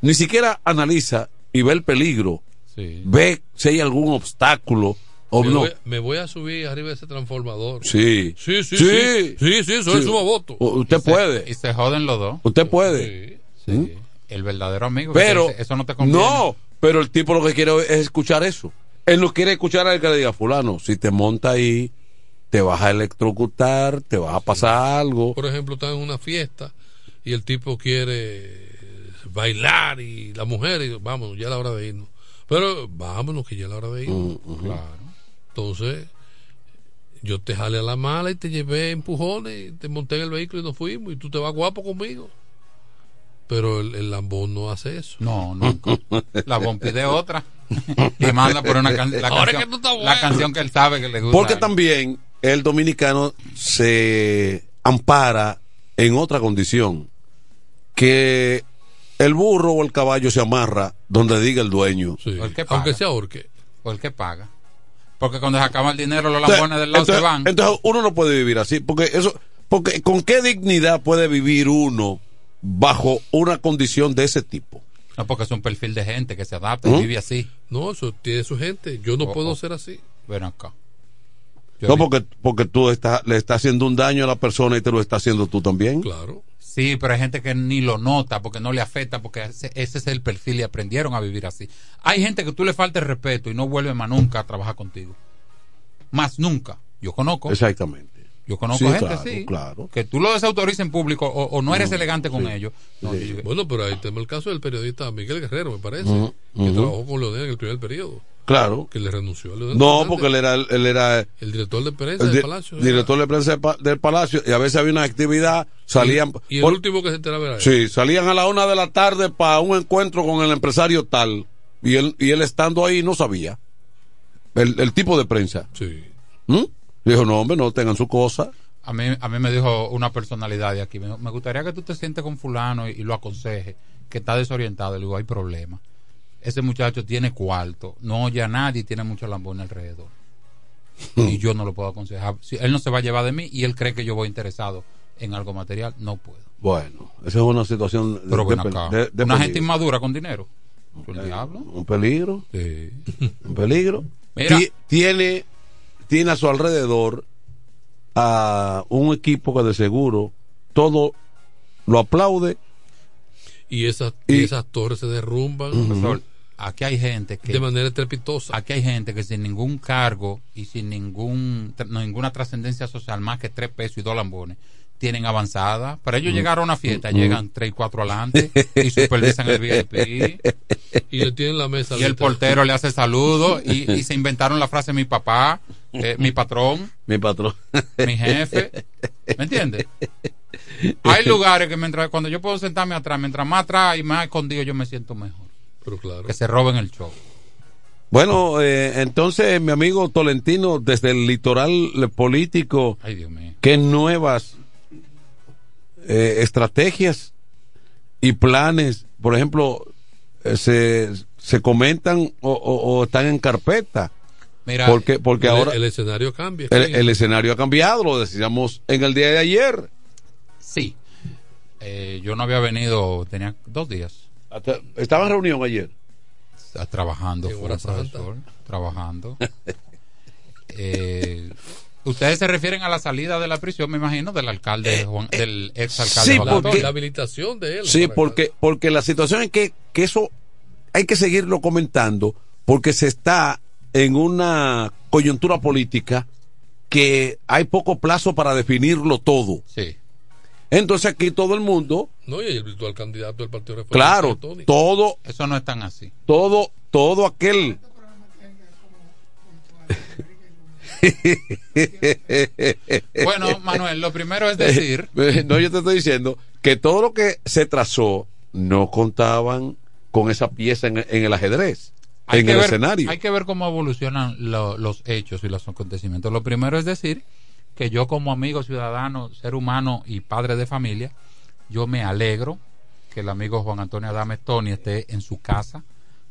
Ni siquiera analiza y ve el peligro,
Sí.
ve si hay algún obstáculo o
me,
no.
voy, me voy a subir arriba de ese transformador.
Sí.
Sí, sí,
Sí.
sí. Sí, sí, soy
Sí.
suma voto.
Usted puede,
Y se joden los dos.
usted puede. ¿Mm?
El verdadero amigo.
Pero,
dice, eso no te conviene.
no, pero el tipo lo que quiere es escuchar eso. Él no quiere escuchar a él que le diga, fulano, si te monta ahí, te vas a electrocutar, te vas a pasar algo.
Por ejemplo, están en una fiesta y el tipo quiere bailar y la mujer, y vámonos, ya es la hora de irnos. Pero vámonos, que ya es la hora de irnos.
Mm,
Claro.
Entonces, yo te jale a la mala y te llevé empujones, y te monté en el vehículo y nos fuimos, y tú te vas guapo conmigo. Pero el, el lambón no hace eso.
No, nunca. (laughs) La Bon pide otra. (laughs) y manda por una can- la,
Ahora
canción,
que tú estás
la
bueno.
canción que él sabe que le gusta.
Porque también el dominicano se ampara en otra condición, que el burro o el caballo se amarra donde diga el dueño.
O el que paga.
Aunque sea ahorque.
O el que paga. Porque cuando se acaba el dinero, los lambones del lado
entonces,
se van.
entonces uno no puede vivir así, porque eso, porque con qué dignidad puede vivir uno bajo una condición de ese tipo.
No, porque es un perfil de gente que se adapta
¿Mm?
y vive así.
No, eso tiene su gente. Yo no
Oh,
puedo
oh.
ser así.
Ven acá. Yo
No,
vi-
porque, porque tú estás, le estás haciendo un daño a la persona y te lo estás haciendo tú también.
Claro.
Sí, pero hay gente que ni lo nota porque no le afecta, porque ese, ese es el perfil y aprendieron a vivir así. Hay gente que tú le falta el respeto y no vuelve más nunca a trabajar contigo. Más nunca. Yo conozco.
Exactamente.
Yo conozco
Sí,
gente
claro,
así.
claro.
Que tú lo desautorices en público o, o no eres
Mm,
elegante con
sí.
ellos. No, yo- yo-
Bueno, pero ahí tenemos el caso del periodista Miguel Guerrero, me parece,
Ujú,
que trabajó con Leonel en el primer periodo,
Claro.
que le renunció a Leonel.
No,
Fernández,
porque él era, él era
el director de prensa
el
del Palacio.
director de prensa del pa- del Palacio y a veces había una actividad, salían...
Y el
por-
último que se enteraba era él.
Sí, salían a la una de la tarde para un encuentro con el empresario tal. Y él, y él estando ahí no sabía. El, el tipo de prensa.
Sí.
¿Mm? Dijo, no, hombre, no tengan su cosa.
A mí, a mí me dijo una personalidad de aquí, me, dijo, me gustaría que tú te sientes con fulano y, y lo aconseje, que está desorientado. Le digo, hay problema. Ese muchacho tiene cuarto, no oye a nadie y tiene mucho lambón alrededor. y yo no lo puedo aconsejar. Si él no se va a llevar de mí y él cree que yo voy interesado en algo material, no puedo.
Bueno, esa es una situación de,
Pero ven
de-
acá,
de- de
una
peligro.
gente inmadura con dinero. ¿El diablo?
Un peligro.
Sí.
Un peligro.
Mira.
Ti- Tiene, tiene a su alrededor a un equipo que de seguro todo lo aplaude.
Y esas,
Y-
y esas torres se derrumban
Profesor, aquí hay gente que
de manera estrepitosa.
Aquí hay gente que sin ningún cargo y sin ningún ninguna trascendencia social, más que tres pesos y dos lambones, tienen avanzada. Para ellos
Mm.
llegar a una fiesta,
Mm.
llegan tres y cuatro adelante y supervisan el VIP. (laughs)
Y le tienen la mesa
Y el portero le hace saludo y, (laughs) y se inventaron la frase mi papá, eh, mi patrón,
Mi patrón. (laughs)
mi jefe. ¿Me entiendes? Hay lugares que mientras cuando yo puedo sentarme atrás, mientras más atrás y más escondido, yo me siento mejor.
Pero claro.
Que se roben el show.
Bueno, eh, entonces, mi amigo Tolentino, desde el litoral político,
Ay, Dios mío.
¿qué nuevas eh, estrategias y planes, por ejemplo, eh, se, se comentan o, o- o están en carpeta?
Mira,
porque porque
el,
ahora
el escenario cambia.
el, escenario ha cambiado, lo decíamos en el día de ayer.
Sí. Eh, yo no había venido, tenía dos días
Hasta- estaba en reunión ayer.
trabajando, profesor, trabajando. (laughs) Eh, Ustedes se refieren a la salida de la prisión, me imagino, del alcalde, Juan, del ex alcalde
sí,
Juan
porque-.
La habilitación de él.
Sí, porque, porque la situación es que, que eso hay que seguirlo comentando porque se está en una coyuntura política que hay poco plazo para definirlo todo.
Sí.
Entonces aquí todo el mundo,
No, y el virtual candidato del Partido Reformista.
claro,
Tony.
todo,
Eso no es tan así.
todo, todo aquel. (laughs)
Bueno, Manuel, lo primero es decir, (laughs)
no, yo te estoy diciendo que todo lo que se trazó no contaban con esa pieza en, en el ajedrez,
hay
en el
ver,
escenario.
hay que ver cómo evolucionan lo- los hechos y los acontecimientos. Lo primero es decir que yo como amigo ciudadano, ser humano y padre de familia, yo me alegro que el amigo Juan Antonio Adames Tony esté en su casa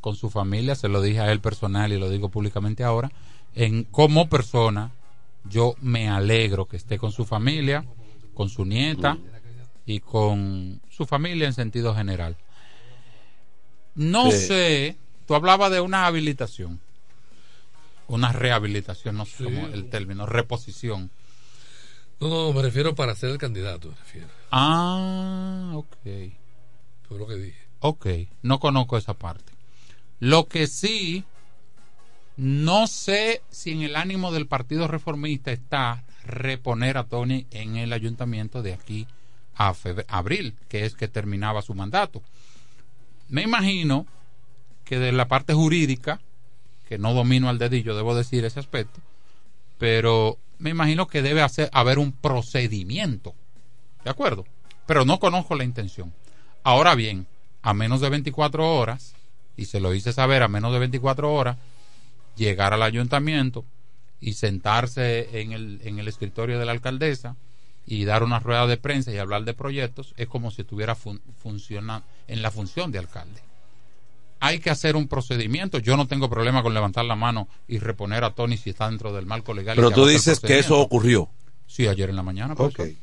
con su familia, se lo dije a él personal y lo digo públicamente ahora, en como persona yo me alegro que esté con su familia, con su nieta y con su familia en sentido general. No
Sí.
sé, tú hablabas de una habilitación, una rehabilitación, no sé
Sí.
cómo el término, reposición.
No, no, me refiero para ser el candidato, me refiero.
Ah, ok.
Fue lo que dije.
Ok, no conozco esa parte. Lo que sí, no sé si en el ánimo del Partido Reformista está reponer a Tony en el ayuntamiento de aquí a abril, que es que terminaba su mandato. Me imagino que de la parte jurídica, que no domino al dedillo, debo decir ese aspecto, pero me imagino que debe haber un procedimiento. ¿De acuerdo? Pero no conozco la intención. Ahora bien, a menos de 24 horas, y se lo hice saber a menos de 24 horas, llegar al ayuntamiento y sentarse en el, en el escritorio de la alcaldesa y dar una rueda de prensa y hablar de proyectos es como si estuviera fun- funciona- en la función de alcalde. Hay que hacer un procedimiento. Yo no tengo problema con levantar la mano y reponer a Tony si está dentro del marco legal. y
Pero tú dices que eso ocurrió.
Sí, ayer en la mañana.
Ok.
profesor.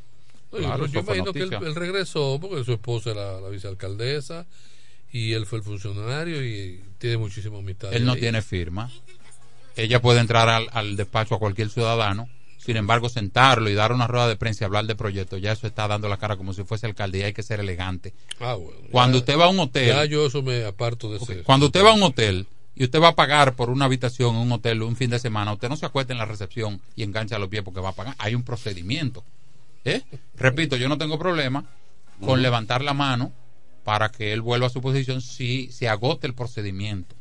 Oye,
Claro,
pero yo imagino que él, él regresó porque su esposa era la vicealcaldesa y él fue el funcionario y tiene muchísima amistad.
Él no
ahí.
tiene firma. Ella puede entrar al, al despacho a cualquier ciudadano. Sin embargo, sentarlo y dar una rueda de prensa y hablar de proyectos, ya eso está dando la cara como si fuese alcalde y hay que ser elegante.
Ah, bueno.
Cuando usted va a un hotel,
Ya yo eso me aparto de ese.
cuando usted va a un hotel y usted va a pagar por una habitación en un hotel un fin de semana, usted no se acuesta en la recepción y engancha los pies porque va a pagar. Hay un procedimiento. ¿eh? (laughs) Repito, yo no tengo problema con levantar la mano para que él vuelva a su posición si se agote el procedimiento.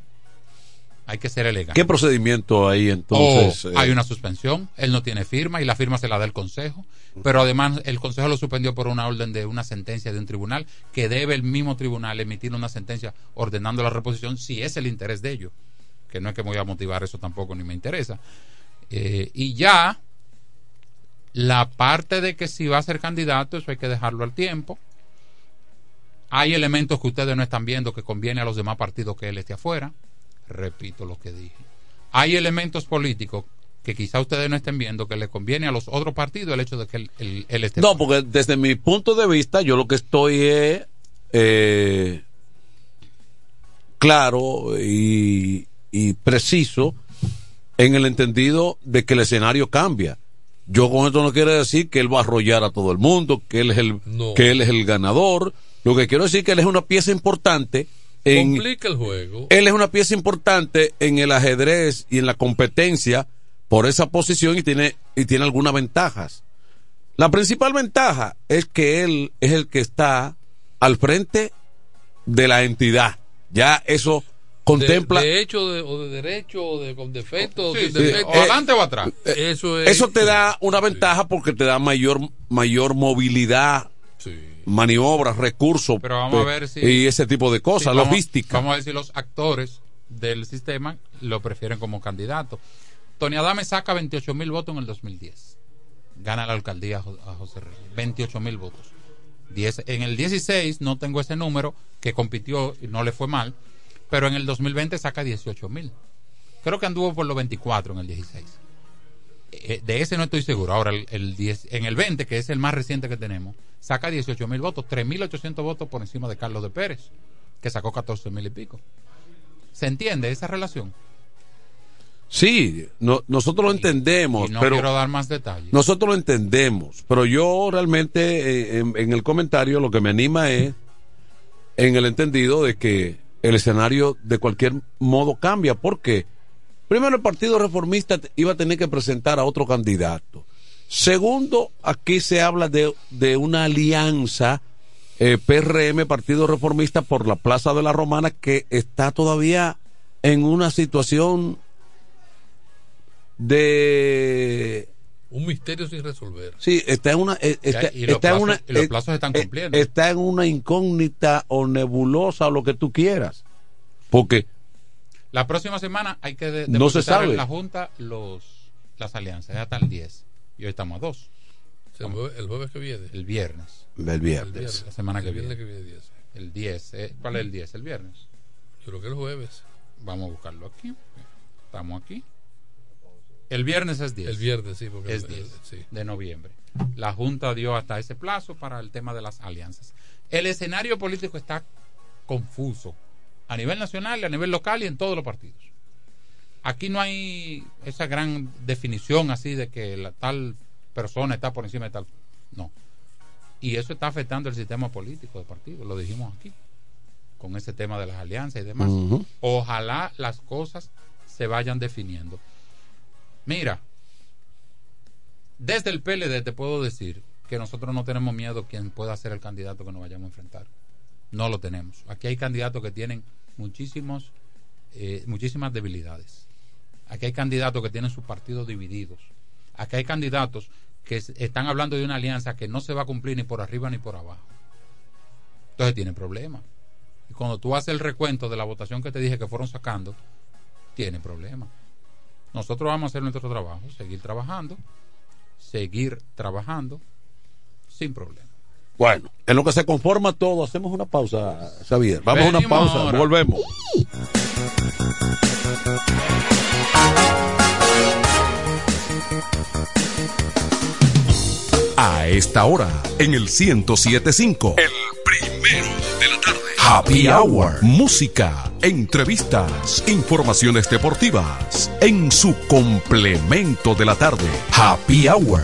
Hay que ser elegante.
¿Qué procedimiento hay entonces?
O
eh,
hay una suspensión, él no tiene firma y la firma se la da el Consejo, pero además el Consejo lo suspendió por una orden de una sentencia de un tribunal que debe el mismo tribunal emitir una sentencia ordenando la reposición si es el interés de ellos, que no es que me voy a motivar eso tampoco ni me interesa. Eh, y ya la parte de que si va a ser candidato, eso hay que dejarlo al tiempo. Hay elementos que ustedes no están viendo que conviene a los demás partidos que él esté afuera. Repito lo que dije. Hay elementos políticos que quizá ustedes no estén viendo que le conviene a los otros partidos el hecho de que él, él- él esté
No, porque desde mi punto de vista, yo lo que estoy es eh, claro y, y preciso en el entendido de que el escenario cambia. Yo con esto no quiero decir que él va a arrollar a todo el mundo, que él es el,
No.
que él es el ganador. Lo que quiero decir que él es una pieza importante en,
Complica el juego.
él es una pieza importante en el ajedrez y en la competencia por esa posición y tiene, y tiene algunas ventajas. La principal ventaja es que él es el que está al frente de la entidad. Ya eso contempla.
De, de hecho de- o de derecho o de con defecto o
Sí,
sin
sí,
defecto.
o adelante o atrás.
Eso es.
Eso te da una ventaja porque te da mayor, mayor movilidad, maniobras, recursos
Pero vamos a
pe-
ver si-
y ese tipo de cosas, logística.
Vamos a ver si los actores del sistema lo prefieren como candidato. Tony Adame saca 28 mil votos en el 2010. Gana la alcaldía a José Reyes. 28 mil votos. 10 en el 16 no tengo ese número, que compitió y no le fue mal, pero en el 2020 saca 18 mil. Creo que anduvo por los 24 en el 16. Eh, de ese no estoy seguro. Ahora, el, el 10, en el 20, que es el más reciente que tenemos, saca 18 mil votos, 3.800 votos por encima de Carlos de Pérez, que sacó 14 mil y pico. ¿Se entiende esa relación?
Sí, no- nosotros lo entendemos,
Y no
pero
quiero dar más detalles.
nosotros lo entendemos, pero yo realmente eh, en, en el comentario lo que me anima es en el entendido de que el escenario de cualquier modo cambia, porque primero el Partido Reformista iba a tener que presentar a otro candidato. Segundo, aquí se habla de, de una alianza eh, PRM, Partido Reformista, por la Plaza de la Romana, que está todavía en una situación de
Un misterio sin resolver.
Sí, está en una eh, está,
y los
está en una
y los
eh,
plazos están cumpliendo.
está en una incógnita o nebulosa o lo que tú quieras. Porque
La próxima semana hay que de-
No se
depositar en
sabe.
la Junta los, las alianzas, ya hasta el 10. Y hoy estamos a 2.
El jueves, el jueves que viene.
El viernes.
El viernes.
La semana que
El
viene.
viernes que viene, 10.
El 10. eh, ¿Cuál es el 10? El viernes.
Yo creo que el jueves.
Vamos a buscarlo aquí. Estamos aquí. El viernes es 10.
El viernes, sí, porque
es
el-
10
el- sí.
de noviembre. La Junta dio hasta ese plazo para el tema de las alianzas. El escenario político está confuso a nivel nacional, a nivel local y en todos los partidos. Aquí no hay esa gran definición así de que la tal persona está por encima de tal. No. Y eso está afectando el sistema político de partidos, lo dijimos aquí, con ese tema de las alianzas y demás. Ojalá las cosas se vayan definiendo. Mira, desde el PLD te puedo decir que nosotros no tenemos miedo quien pueda ser el candidato que nos vayamos a enfrentar. No lo tenemos. Aquí hay candidatos que tienen muchísimos, eh, muchísimas debilidades. Aquí hay candidatos que tienen sus partidos divididos. Aquí hay candidatos que están hablando de una alianza que no se va a cumplir ni por arriba ni por abajo. Entonces tienen problemas. Y cuando tú haces el recuento de la votación que te dije que fueron sacando, tiene problemas. Nosotros vamos a hacer nuestro trabajo, seguir trabajando, seguir trabajando sin problema.
Bueno, en lo que se conforma todo, hacemos una pausa, Xavier. Vamos a una pausa,
ahora.
volvemos.
A esta hora, en el 1075. El primero de la tarde. Happy Hour. Música, entrevistas, informaciones deportivas. En su complemento de la tarde. Happy Hour.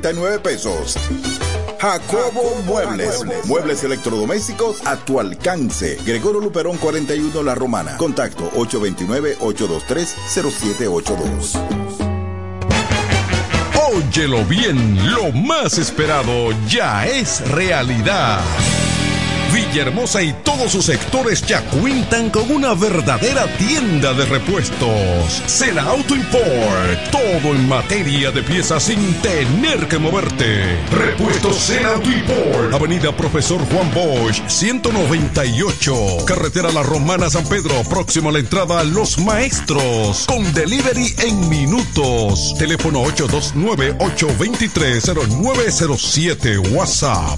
12,339 pesos. Jacobo Muebles. Muebles electrodomésticos a tu alcance. Gregorio Luperón 41 La Romana. Contacto 829-823-0782.
Óyelo bien, lo más esperado ya es realidad. Villahermosa y todos sus sectores ya cuentan con una verdadera tienda de repuestos. Sena Auto Import. Todo en materia de piezas sin tener que moverte. Repuestos Auto Import. Avenida Profesor Juan Bosch, 198. Carretera La Romana San Pedro, próximo a la entrada Los Maestros. Con delivery en minutos. Teléfono 829-823-0907. WhatsApp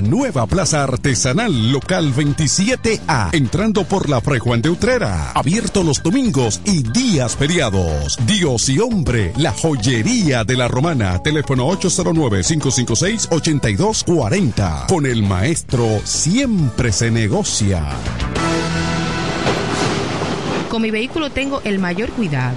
nueva Plaza Artesanal Local 27A, entrando por la Fray Juan de Utrera. Abierto los domingos y días feriados. Dios y hombre, la joyería de la romana. Teléfono 809-556-8240. Con el maestro siempre se negocia.
Con mi vehículo tengo el mayor cuidado.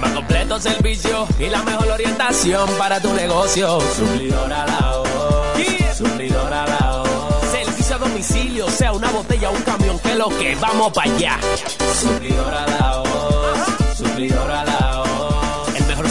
Más completo servicio y la mejor orientación para tu negocio. Suplidora la voz. Suplidora la voz. Servicio a domicilio, sea una botella o un camión, que lo que vamos para allá. Suplidora la voz. Suplidora la voz.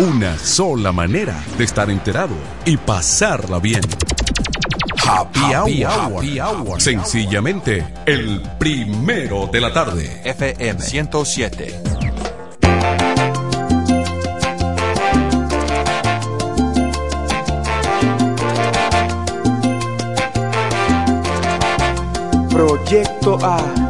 Una sola manera de estar enterado y pasarla bien. Happy, hour. Sencillamente, el primero de la tarde.
FM 107.
Proyecto A.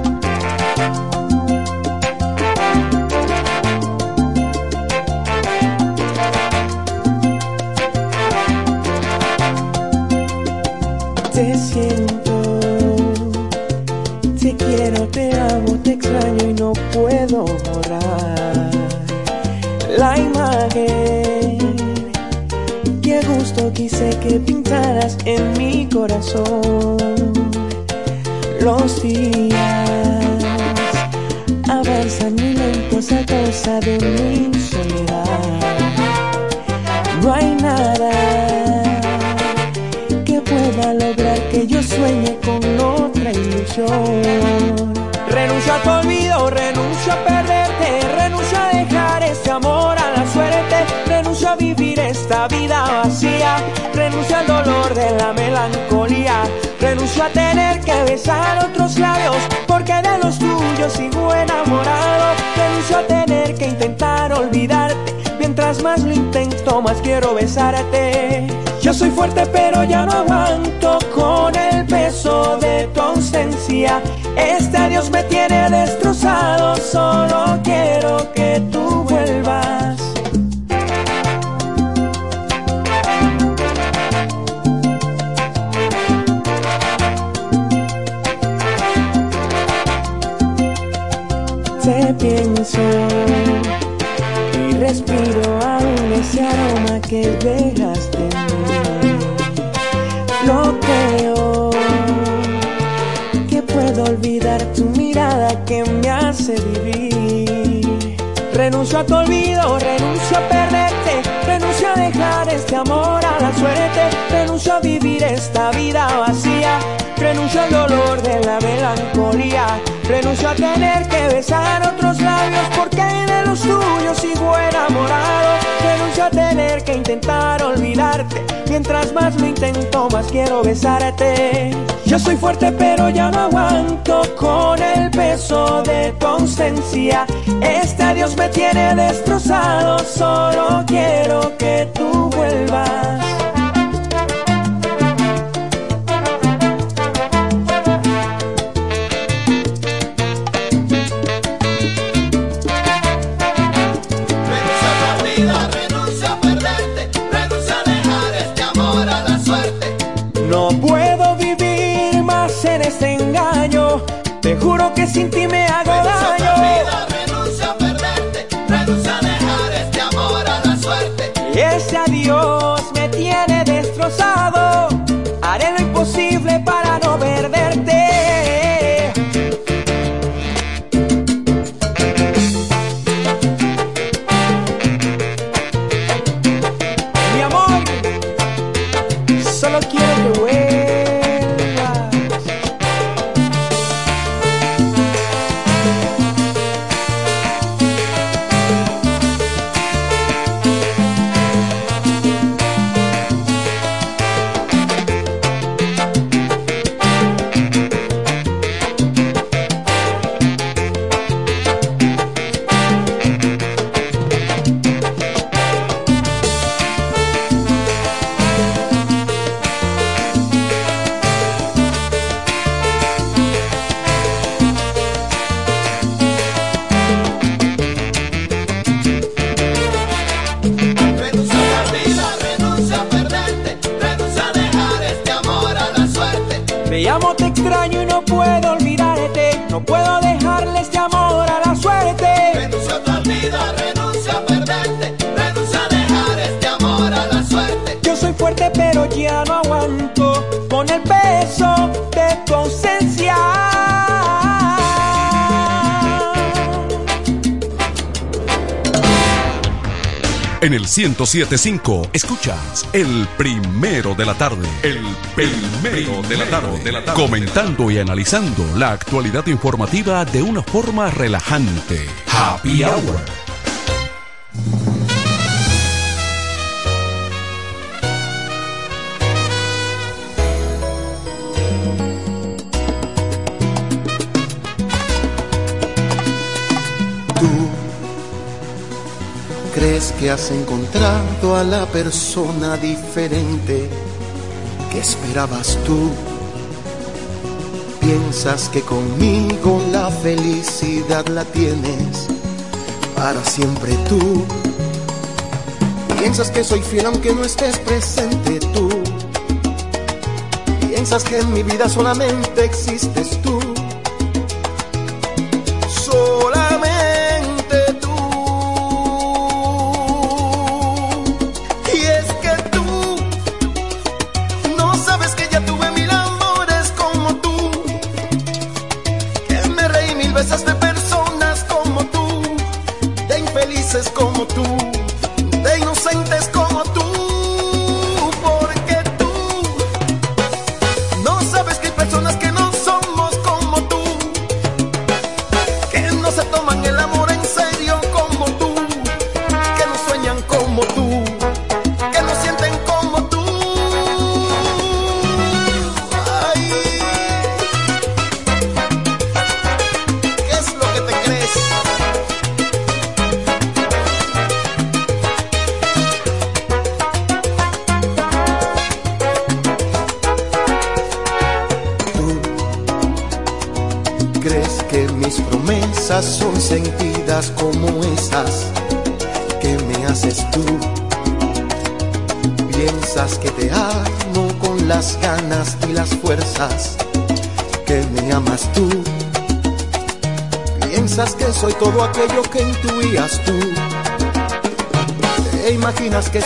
Quise que pintaras en mi corazón los días avanzan muy lentos a causa de mi soledad. No hay nada que pueda lograr que yo sueñe con otra ilusión. Renuncio a tu olvido, renuncio a perderte, renuncio a dejar este amor a la suerte, renuncio a vivir esta vida vacía, renuncio al dolor de la melancolía, renuncio a tener que besar otros labios, porque de los tuyos sigo enamorado, renuncio a tener que intentar olvidarte, mientras más lo intento más quiero besarte. Yo soy fuerte pero ya no aguanto con el peso de tu ausencia. Este adiós me tiene destrozado, solo quiero que tú vuelvas. Y respiro aún ese aroma que dejaste. No creo que puedo olvidar tu mirada que me hace vivir. Renuncio a tu olvido, renuncio a perderte, renuncio a dejar este amor a la suerte, renuncio a vivir esta vida vacía, renuncio al dolor de la melancolía, renuncio a tener que besar otros labios porque de los tuyos sigo enamorado, renuncio a tener que intentar olvidarte, mientras más lo intento más quiero besarte. Yo soy fuerte pero ya no aguanto con el peso de tu ausencia, este adiós me tiene destrozado, solo quiero que tú vuelvas. Juro que sin ti me hago daño.
1075 escuchas el primero de la tarde. El primero de la tarde. De la tarde. Comentando y analizando la actualidad informativa de una forma relajante. Happy Hour.
Que has encontrado a la persona diferente que esperabas tú? Piensas que conmigo la felicidad la tienes para siempre tú. Piensas que soy fiel aunque no estés presente tú. Piensas que en mi vida solamente existes tú.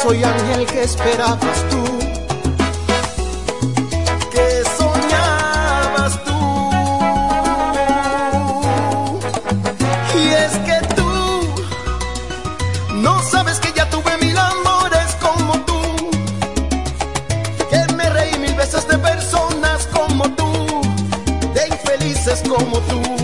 Soy ángel que esperabas tú. Que soñabas tú. Y es que tú no sabes que ya tuve mil amores como tú. Que me reí mil veces de personas como tú. De infelices como tú.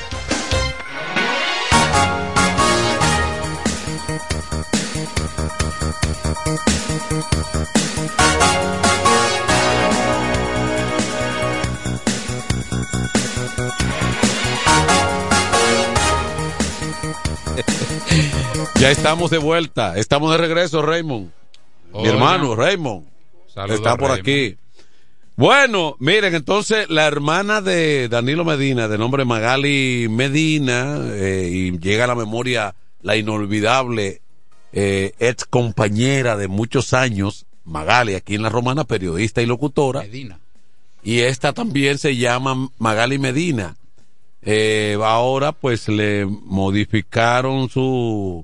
Ya estamos de vuelta, estamos de regreso, Raymond. Mi hermano, Raymond.
Saludos,
está por
Raymond.
aquí. Bueno, miren, entonces la hermana de Danilo Medina, de nombre Magali Medina, eh, y llega a la memoria la inolvidable eh, ex compañera de muchos años, Magali, aquí en la Romana, periodista y locutora.
Medina.
Y esta también se llama Magali Medina. Eh, ahora pues le modificaron su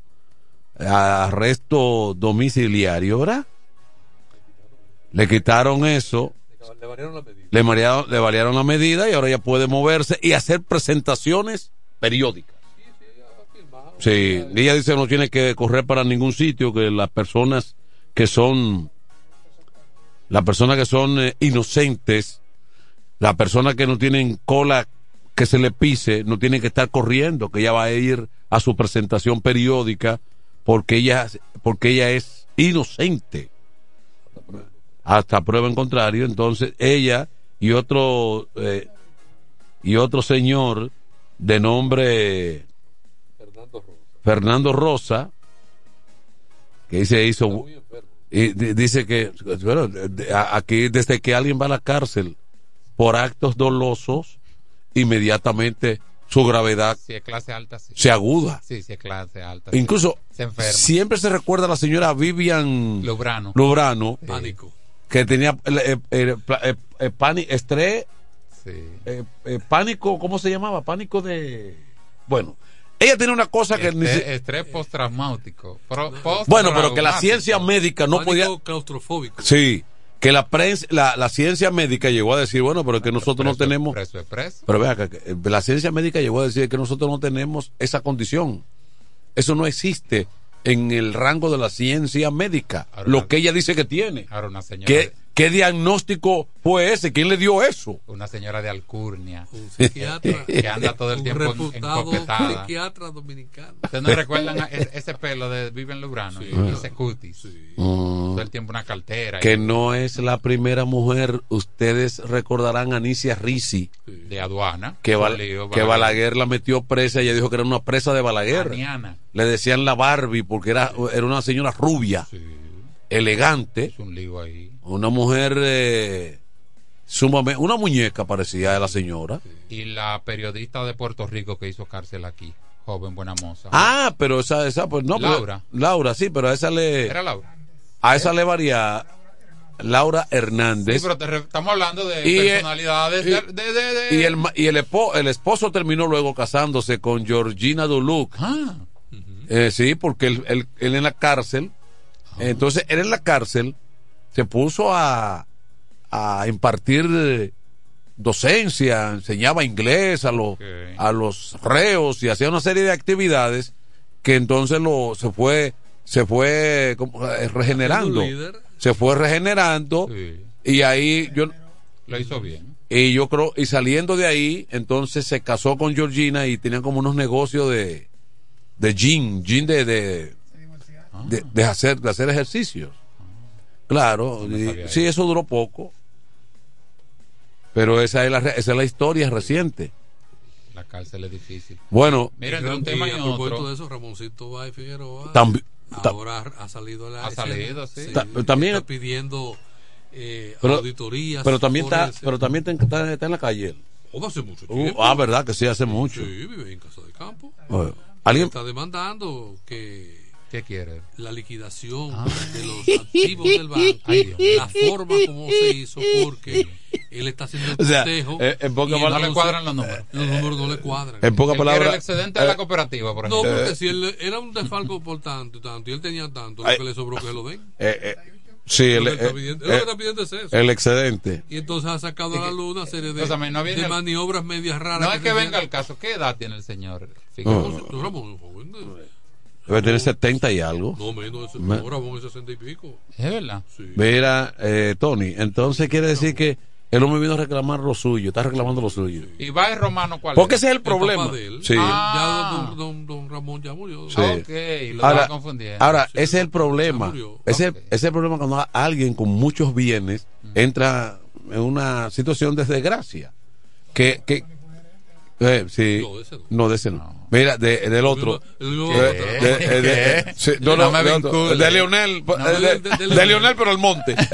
arresto domiciliario, ¿verdad? Le quitaron eso, le variaron, le variaron la medida y ahora ya puede moverse y hacer presentaciones periódicas. Sí, ella dice no tiene que correr para ningún sitio, que las personas que son, las personas que son eh, inocentes, las personas que no tienen cola que se le pise, no tienen que estar corriendo, que ella va a ir a su presentación periódica porque ella, porque ella es inocente. Hasta prueba en contrario, entonces ella y otro eh, y otro señor de nombre Fernando Rosa, que se hizo y di- dice que bueno, aquí desde que alguien va a la cárcel por actos dolosos inmediatamente su gravedad
Si es clase alta, sí.
se aguda
Sí, si es clase alta. sí.
incluso
Se enferma.
siempre se recuerda a la señora Vivian
Lubrano.
Lubrano,
Pánico.
que tenía eh, eh, eh, pani- estrés
Sí.
pánico ¿cómo se llamaba? pánico de bueno ella tiene una cosa que ni
Estrés, postraumático. Pro-
bueno pero que la
postraumático.
ciencia médica no
Pánico
podía
claustrofóbico.
Sí, que la prensa, la, la ciencia médica llegó a decir, bueno, pero que nosotros no tenemos.
preso es preso.
Pero vea, que, que, la ciencia médica llegó a decir que nosotros no tenemos esa condición. Eso no existe en el rango de la ciencia médica.
Ahora,
lo que ella dice que tiene.
Ahora una señora,
¿Qué, ¿Qué diagnóstico fue ese? ¿Quién le dio eso?
una señora de alcurnia
Un psiquiatra.
que anda todo el
un
tiempo en-
reputado
encopetada.
psiquiatra dominicano.
¿Ustedes no recuerdan a ese pelo de Vivian Lubrano y ese cutis? Todo el tiempo una cartera.
Que
y-
no es la primera mujer. Ustedes recordarán a Anicia Risi,
de aduana.
que,
Con
Bal-
lío,
que Balaguer la metió presa. Ella dijo que era una presa de Balaguer.
Aniana.
le decían la Barbie porque era, era una señora rubia, elegante,
Es un lío ahí.
Una mujer eh, sumamente, una muñeca parecía de la señora.
Y la periodista de Puerto Rico que hizo cárcel aquí, joven buena moza.
Ah, pero esa, esa, pues no. pero-
Laura.
Laura, sí, pero a esa le,
Era Laura.
a esa le varía Laura
Sí,
Hernández.
pero te re- estamos hablando de
Y, eh,
personalidades
y-
de, de- de- de-
Y el, y el, espo- el esposo terminó luego casándose con Georgina Duluc.
Ah,
Eh, sí, porque él, él- él en la cárcel, entonces él en la cárcel se puso a, a impartir eh, docencia, enseñaba inglés a los, a los reos y hacía una serie de actividades que entonces lo, se fue, se fue como, eh, regenerando, se fue regenerando
sí,
y ahí yo,
lo hizo bien.
y yo creo, y saliendo de ahí, entonces se casó con Georgina y tenían como unos negocios de, de gym, gym de, de, de, de hacer, de hacer ejercicios. Claro,
No
y- sí, eso duró poco. Pero esa es la, re- esa es la historia reciente.
La cárcel es difícil.
Bueno,
Mira, entre un tema y
a propósito
otro.
de eso, Ramoncito Báez Figueroa
tambi- ta-
ahora ha salido a la
Ha
escena.
salido, sí.
Ta- también-
está pidiendo eh,
pero,
auditorías.
pero también está,
el-
pero también está, está- está en la calle. él.
Oh, hace mucho
Uh,
tiempo.
ah, verdad que sí, hace mucho.
Sí, vive en casa de campo.
Bueno, ¿Alguien?
Está demandando que
¿Qué quiere?
la liquidación
Ah.
de los activos del banco, (laughs)
Ay,
la forma como se hizo, porque él está haciendo el
O sea,
cotejo.
eh, en pocas
y
palabras-
No le cuadran los números.
Los números no le cuadran.
En pocas palabras.
el excedente de la cooperativa, por
No,
ejemplo.
porque si él era un desfalco por tanto y tanto, y él tenía tanto, lo que le sobró que se lo den.
eh, eh, sí,
Lo
el,
que está
eh,
pidiendo- lo que
eh,
está pidiendo es eso.
el excedente.
Y entonces ha sacado a la luz una serie de,
no el-
maniobras medias raras.
No es que venga el caso. ¿Qué edad tiene el señor?
No.
No, un joven
Debe tener 70 y algo.
No, menos de
Me-
no, Ramón es 60 y pico.
Es verdad.
Sí.
Mira, eh, Tony, entonces quiere decir que el hombre vino a reclamar lo suyo, está reclamando lo suyo.
¿Y va el romano cuál
Porque
es?
ese es el
El
problema.
él.
Sí.
Ah.
Ya don, don, don Ramón ya murió.
Sí.
Ah, ok, lo
Ahora,
estaba confundiendo.
ahora
Sí,
ese es el problema. Ese,
Ok.
ese es el problema cuando alguien con muchos bienes entra en una situación de desgracia. Que, que, Eh, sí. No, de ese no. Mira, de, del otro. Eh, de, otro. Leonel.
No,
eh, de,
de- de- de-
de Leonel, pero al monte. (laughs)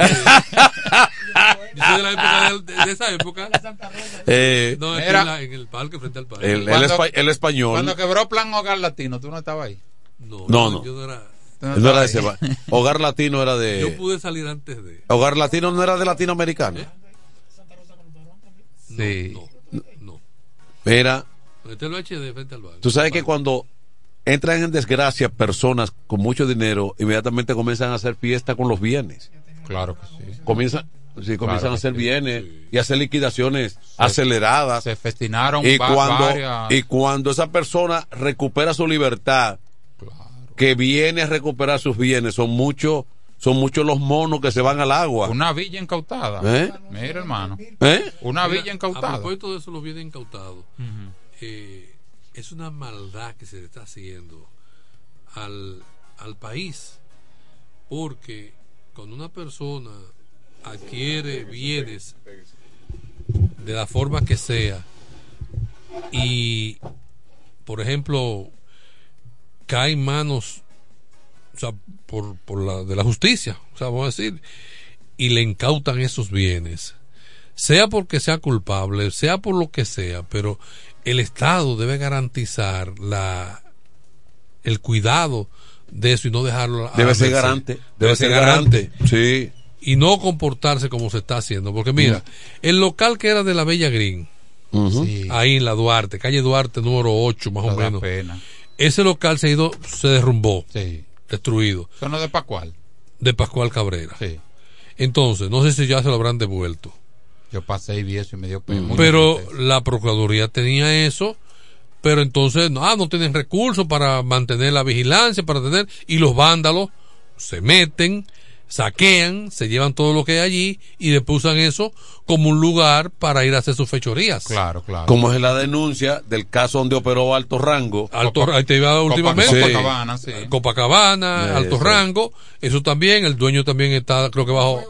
Yo soy de la época de, de- esa época.
Eh,
no, es
Mira.
en, la- en el parque frente al parque.
el, el, espa- el español.
Cuando quebró Plan Hogar Latino, tú no estabas ahí.
No,
No, no.
Yo no era.
No era de ese. Hogar Latino era de.
Yo pude salir antes de.
Hogar Latino no era de latinoamericano.
Sí.
Mira,
Este es el HD frente al
tú sabes que cuando entran en desgracia personas con mucho dinero, inmediatamente comienzan a hacer fiesta con los bienes.
Claro que sí.
Comienzan, sí, comienzan
Claro
a hacer bienes y a hacer liquidaciones aceleradas.
Se festinaron
y cuando
varias.
y cuando esa persona recupera su libertad que viene a recuperar sus bienes son muchos son muchos los monos que se van al agua
Una villa incautada.
¿Eh?
Mira, hermano.
¿Eh?
Una
Mira,
villa
A
incautada.
propósito de eso, los bienes incautados. eh, es una maldad que se le está haciendo al, al país. Porque cuando una persona adquiere bienes de la forma que sea y, por ejemplo, cae en manos o sea, por, por la, de la justicia, o sea, vamos a decir, y le incautan esos bienes, sea porque sea culpable, sea por lo que sea, pero el Estado debe garantizar la el cuidado de eso y no dejarlo a
debe ser garante debe ser garante sí.
Y no comportarse como se está haciendo porque mira el local que era de la Bella Green ahí en la Duarte calle Duarte número 8 más o
No
menos
pena.
ese local se ha ido se derrumbó.
Sí.
Destruido
Eso no es de Pascual.
de Pascual Cabrera
Sí.
entonces no sé si ya se lo habrán devuelto
Yo pasé y vi eso y me dio pena.
pero la Procuraduría tenía eso pero entonces no, ah, no tienen recursos para mantener la vigilancia para tener y los vándalos se meten saquean se llevan todo lo que hay allí y después usan eso como un lugar para ir a hacer sus fechorías
claro claro
como es la denuncia del caso donde operó alto rango
Alto, ahí te iba últimamente
Copacabana, sí.
Copacabana,
Sí,
alto
sí.
rango, eso también, el dueño también está, creo que bajo.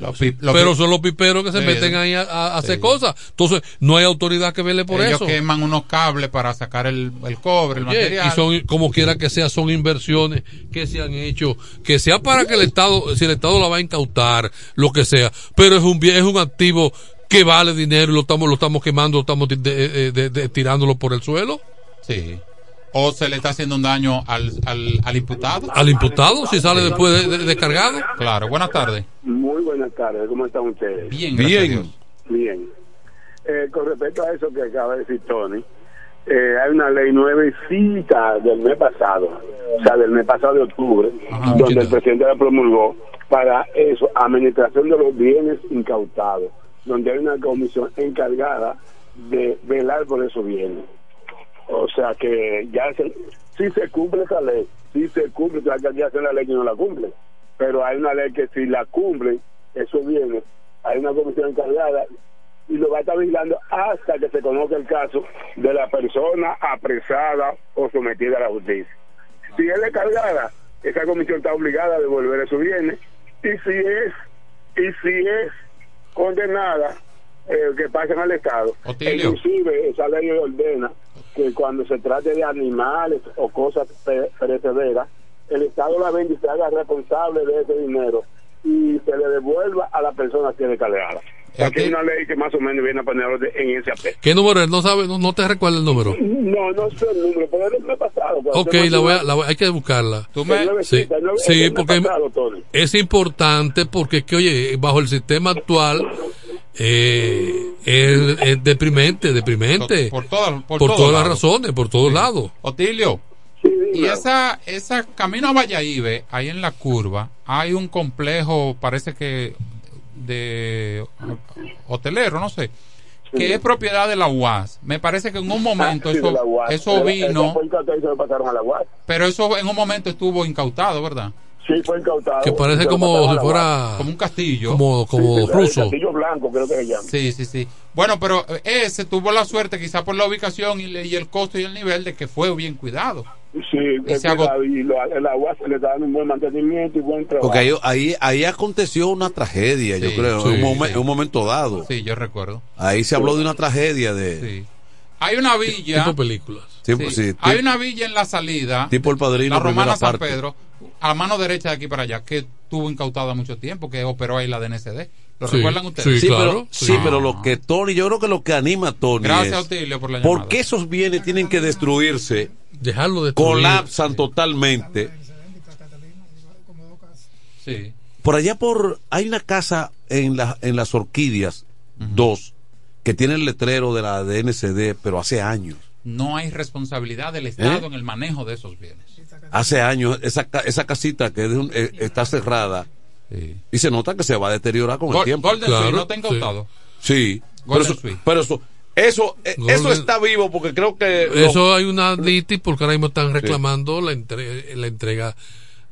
Los pi- los
pero son los piperos que se meten ahí a, a hacer
Sí.
cosas. Entonces, no hay autoridad que vele por
Ellos
eso.
queman unos cables para sacar el, el cobre, el material.
y son, como quiera que sea, son inversiones que se han hecho, que sea para que el Estado, si el Estado la va a incautar, lo que sea, pero es un bien, es un activo que vale dinero y lo estamos, lo estamos quemando, lo estamos de- de- de- tirándolo por el suelo.
Sí. O se le está haciendo un daño al, al, al imputado.
Al imputado, si sale después de, de- descargado.
Claro, buenas tardes.
Muy buenas tardes, ¿cómo están ustedes?
Bien, Dios.
Bien. Eh, con respecto a eso que acaba de decir Tony, eh, hay una ley nuevecita del mes pasado, o sea, del mes pasado de octubre, donde el presidente la promulgó para eso, administración de los bienes incautados, donde hay una comisión encargada de velar por esos bienes. O sea que ya se, si se cumple esa ley, si se cumple, ya que ya hace la ley que no la cumple, pero hay una ley que si la cumplen, eso viene, hay una comisión encargada y lo va a estar vigilando hasta que se conozca el caso de la persona apresada o sometida a la justicia. Si es cargada, esa comisión está obligada a devolver esos bienes y si es y si es condenada eh, que pasen al Estado.
Otilio.
Inclusive esa ley ordena que cuando se trate de animales o cosas pe- perecederas, el Estado la vende y se haga responsable de ese dinero y se le devuelva a la persona que es cargada. Aquí hay una ley que más o menos viene a poner orden en ese aspecto.
¿Qué número es? No sabe, no, no te recuerda el número.
No, no sé el número, pero el mes pasado.
Ok, la voy a, la voy- hay que buscarla.
Nueve-
Sí, sí, porque
pasado,
es importante porque es que, oye, bajo el sistema actual eh, es, es deprimente, deprimente.
Por, todas, por,
todas las razones, por todos lados.
Otilio. Y esa, esa camino a Valladolid, ahí en la curva, hay un complejo, parece que de hotelero, no sé, que es propiedad de la UAS. Me parece que en un momento
Ah,
eso, vino, pero eso en un momento estuvo incautado, ¿verdad?
Sí, fue incautado.
Que parece como si fuera.
Como un castillo.
como, como
Sí, sí,
ruso.
El castillo blanco, creo que se llama.
Sí, sí, sí. Bueno, pero ese tuvo la suerte, quizá por la ubicación y, le- y el costo y el nivel, de que fue bien cuidado.
Sí,
Y se agotó.
y lo- el agua se le está dando un buen mantenimiento y buen trabajo.
Porque ahí, ahí, ahí aconteció una tragedia, yo creo,
sí,
en, un momen- un momento dado.
Sí, yo recuerdo.
Ahí se habló de una tragedia de...
Sí. Hay una villa.
Tipo películas.
Sí,
Sí.
sí,
Hay una villa en la salida.
Tipo el padrino,
La romana San
parte.
Pedro, a mano derecha de aquí para allá, que tuvo incautada mucho tiempo, que operó ahí la DNCD. ¿Lo
Sí,
recuerdan ustedes?
Sí, pero, sí, pero lo que Tony, yo creo que lo que anima a Tony
Gracias,
es
Otilio, por la llamada.
¿Por qué esos bienes tienen que destruirse?
Dejarlo de
Colapsan totalmente.
Sí.
Por allá por hay una casa en la, en las Orquídeas dos que tiene el letrero de la DNCD, pero hace años.
No hay responsabilidad del Estado
¿Eh?
en el manejo de esos bienes.
Hace años esa ca- esa casita que es de un- eh, está cerrada y se nota que se va a deteriorar con el
Gol-
tiempo.
Golden Suite, ¿no te ha incautado?
Sí. Pero eso, pero eso eso eh,
Golden-
eso está vivo porque creo que
Eso hay una litis porque ahora mismo están reclamando la, entre- la entrega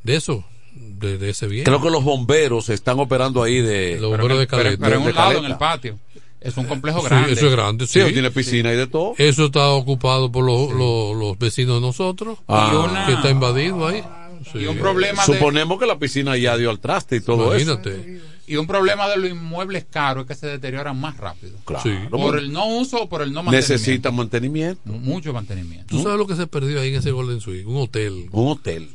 de eso, de, de ese bien.
Creo que los bomberos están operando ahí de.
Los bomberos de Caleta.
pero en un lado, en el patio. Es un complejo
Sí,
grande.
eso es grande,
Sí,
sí.
tiene piscina y de todo.
Eso está ocupado por los, los, los vecinos de nosotros,
Ah. Una-
que está invadido ahí. Sí.
Y un problema de-
Suponemos que la piscina ya dio al traste y todo
Imagínate.
Y un problema de los inmuebles caros es que se deterioran más rápido.
Claro.
Sí.
Por el no uso o por el no mantenimiento.
Necesita mantenimiento.
Mucho mantenimiento.
¿Tú sabes lo que se perdió ahí en ese Golden Suite? Un hotel.
Un hotel.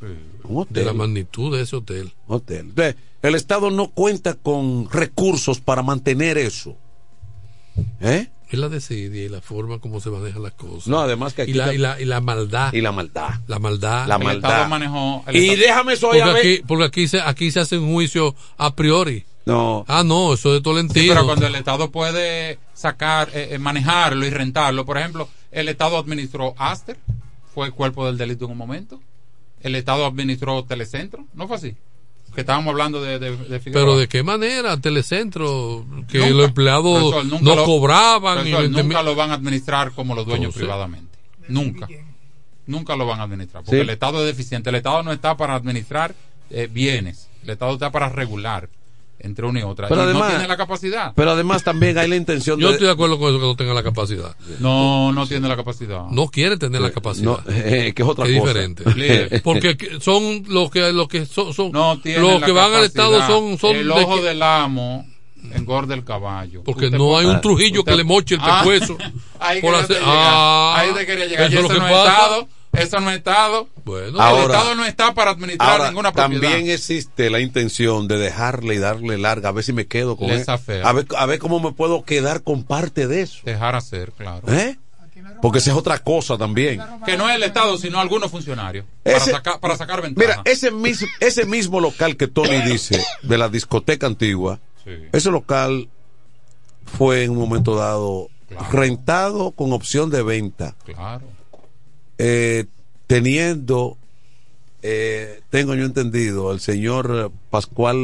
Un hotel.
De la magnitud de ese hotel.
Hotel. Entonces, el Estado no cuenta con recursos para mantener eso. ¿Eh?
Es la desidia y la forma como se manejan las cosas.
No, además que aquí
y, la, y, la, y la maldad.
Y la maldad.
La maldad.
La
El
maldad.
Estado manejó. el
Y déjame eso ahí
Porque aquí, porque aquí se, aquí se hace un juicio a priori.
No.
Ah, no, eso de
Sí,
Tolentino.
pero cuando el Estado puede sacar, eh, eh, manejarlo y rentarlo, por ejemplo, el Estado administró Aster, fue el cuerpo del delito en un momento. El Estado administró Telecentro, ¿no fue así? Que estábamos hablando de, de.
Pero de qué manera, Telecentro, que
Nunca.
los empleados
Profesor, nunca
no
lo-
cobraban. y
profesor,
20
nunca
mil-
lo van a administrar como los dueños
Entonces.
privadamente. Nunca. Nunca lo van a administrar. Porque
Sí.
el Estado es deficiente. El Estado no está para administrar eh, bienes. El Estado está para regular entre una y otra.
Pero
y
además-
no tiene la capacidad.
Pero además también hay la intención
Yo
de.
estoy de acuerdo con eso que no tenga la capacidad.
No, no tiene la capacidad.
No quiere tener la capacidad.
No, (laughs) eh, que es otra cosa.
diferente. (laughs) Porque que- son los que los que son, son-
No tiene
los que van al estado son son
el
de
ojo
que-
del amo engorda el caballo.
porque
Usted
no hay un. Trujillo que le moche el
Ah,
pescuezo. (laughs)
ahí
por hacer-. Ah,
ahí te quería llegar.
eso
Y
es
eso
lo que
no es
pasa.
Estado. Eso no es Estado.
Bueno,
el
Ahora-
Estado no está para administrar
Ahora,
ninguna propiedad.
también existe la intención de dejarle y darle larga, a ver si me quedo con él. A ver, a ver cómo me puedo quedar con parte de eso.
Dejar hacer, claro.
¿Eh? Porque esa es otra cosa también.
Que no es el Estado, sino algunos funcionarios. Para,
Ese-
sacar, para sacar ventaja.
Mira, ese mismo, ese mismo local que Tony dice de la discoteca antigua, ese local fue en un momento dado rentado con opción de venta,
Claro.
Eh, teniendo, eh, tengo yo entendido, el señor Pascual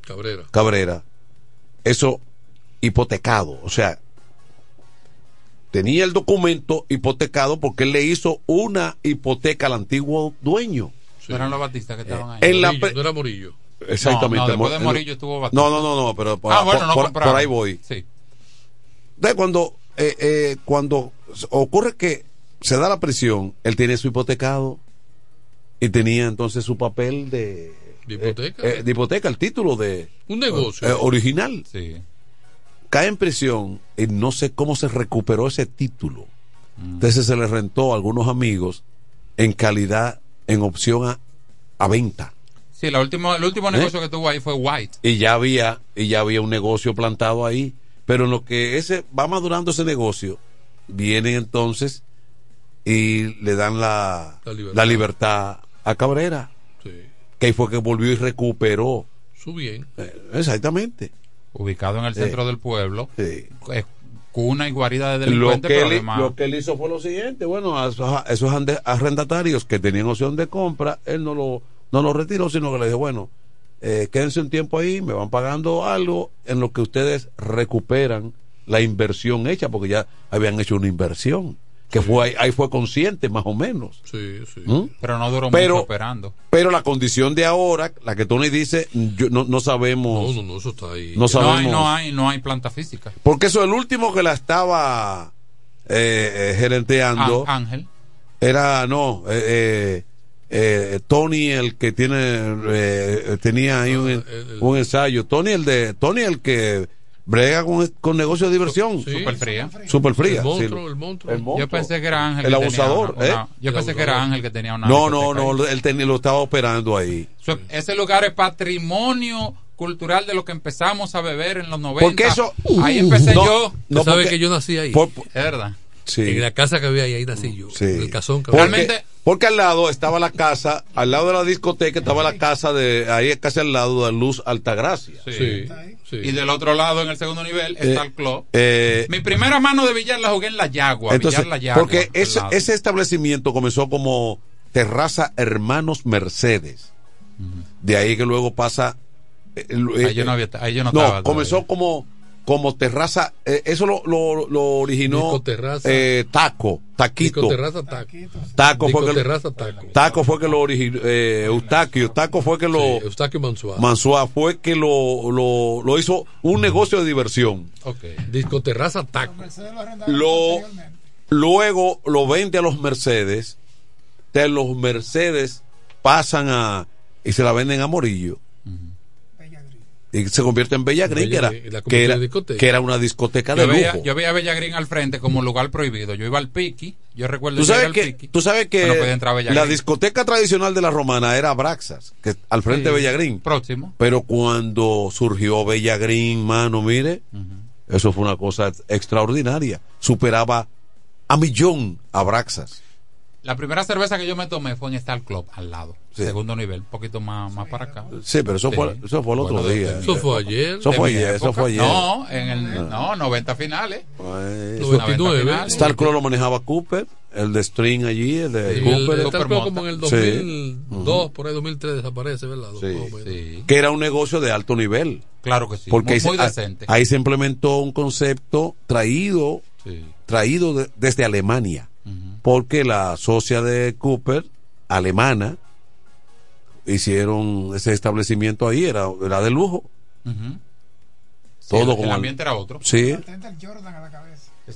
Cabrera.
Cabrera, eso hipotecado, o sea, tenía el documento hipotecado porque él le hizo una hipoteca al antiguo dueño.
No eran los batistas que estaban ahí.
En
Morillo, no era Morillo.
Exactamente.
No, no, después de Morillo estuvo Batista.
No, no, no, no, pero por,
Ah, bueno, no
por- por ahí voy.
Sí.
Entonces, cuando, eh, eh, cuando ocurre que se da la prisión, él tiene su hipotecado y tenía entonces su papel de,
¿De hipoteca?
eh, de hipoteca, el título de
Un negocio.
eh, original.
Sí.
Cae en prisión y no sé cómo se recuperó ese título.
Mm.
Entonces se le rentó a algunos amigos en calidad, en opción a, a venta.
Sí, la último, el último
¿Eh?
negocio que tuvo ahí fue White.
y ya había y ya había un negocio plantado ahí pero en lo que ese va madurando ese negocio vienen entonces y le dan la,
La libertad.
la libertad a Cabrera
Sí.
que ahí fue que volvió y recuperó
Su bien.
Eh, exactamente
Ubicado en el
Sí.
centro del pueblo.
Sí.
Es cuna y guarida de
lo
delincuentes,
que,
pero
él,
además...
lo que él hizo fue lo siguiente bueno a esos, a esos arrendatarios que tenían opción de compra él no lo no lo retiró sino que le dijo bueno eh, quédense un tiempo ahí me van pagando algo en lo que ustedes recuperan la inversión hecha porque ya habían hecho una inversión que fue ahí, ahí fue consciente más o menos
Sí, sí.
¿Mm?
Pero no duró
Pero-
mucho operando.
pero la condición de ahora la que Tony dice yo, no, no sabemos
No, no, no, eso está ahí.
no
No
sabemos
hay, no hay, no hay planta física.
porque eso el último que la estaba eh, eh, gerenteando
Ángel.
era no eh, eh, eh, Tony el que tiene eh, tenía ahí un,
Ah, el- el-
un ensayo Tony el de Tony el que brega con, con negocio de diversión.
Súper fría.
Súper fría.
El monstruo,
sí.
el monstruo.
El monstruo.
Yo pensé que era Ángel.
El
que tenía
abusador,
una-
¿eh?
una- yo
El
pensé que era Ángel que tenía una.
No, no, no, él tenía- lo estaba operando ahí.
Ese lugar es patrimonio cultural de lo que empezamos a beber en los 90.
Porque eso-
Ahí empecé
No,
yo.
no,
¿Sabe
porque-
que yo nací ahí?
Por-
Es verdad.
Sí.
En la casa que había ahí, ahí nací yo.
Sí.
El casón que
Porque,
había.
Porque al lado estaba la casa, al lado de la discoteca estaba la casa de, ahí casi al lado de Luz Altagracia.
Sí. Y del otro lado, en el segundo nivel,
Eh,
está el club.
eh,
Mi primera mano de billar la jugué en la Yagua.
Entonces,
la Yagua.
porque ese, ese establecimiento comenzó como Terraza Hermanos Mercedes. De ahí que luego pasa. eh, eh,
Ahí yo no había- ahí yo no
no
estaba
comenzó como como terraza. eh, eso lo, lo, lo originó eh, Taco, Taquito.
Discoterraza Taco.
Taco fue que,
Discoterraza Taco.
Taco fue que lo originó. Eh, Eustaquio. Taco fue que lo.
Sí, Eustaquio Mansuá.
Mansuá fue que lo, lo, lo hizo un negocio de diversión.
Discoterraza Taco.
Lo, luego lo vende a los Mercedes. De los Mercedes pasan a. y se la venden a Morillo. Y se convierte en Bella Green, que era, que era, que una discoteca de
Yo veía,
lujo.
yo veía a Bella Green al frente como lugar prohibido. Yo iba al Piqui. Yo recuerdo
Tú sabes que,
Piqui.
tú sabes que
no
la discoteca tradicional de la romana era Braxas, que al frente
Sí,
de Bella Green.
Próximo.
Pero cuando surgió Bella Green, mano, mire, eso fue una cosa extraordinaria. Superaba a millón a Braxas.
La primera cerveza que yo me tomé fue en Star Club, al lado.
Sí.
Segundo nivel, un poquito más, más para acá.
Sí, pero eso,
Sí.
fue, eso fue el otro
Bueno,
día.
Eso fue ayer.
Eso fue ayer, eso fue ayer.
No, en el, no, 90 finales.
Pues,
99.
90 finales.
Star Club lo manejaba Cooper, el de String allí, el de
Sí,
Cooper.
el Star Club como en el
Sí.
2002, por ahí 2003 desaparece, ¿verdad?
Sí. Que era un negocio de alto nivel.
Claro que sí,
Porque
muy-
ahí, se-
muy decente.
ahí se implementó un concepto traído, traído de- desde Alemania. Porque la socia de Cooper, alemana, hicieron ese establecimiento ahí, era, era de lujo. Todo
el-
con
el
al-
ambiente era otro.
Sí,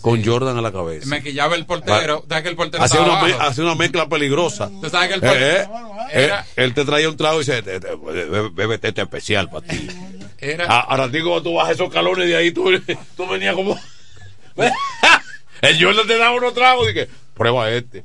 con Jordan a la cabeza.
Me quillaba el portero. ¿Sabes que el portero
Hacía una, me- hacía una mezcla peligrosa.
Tú sabes que el
Eh,
portero
eh,
era-
eh, él te traía un trago y dice, "Te- te- bebe- bébete este especial para ti.
Era-
Ah, Ahora digo, cuando tú bajas esos calones de ahí, tú, (laughs) tú venías como... (laughs) el Jordan te daba unos tragos y que, prueba este.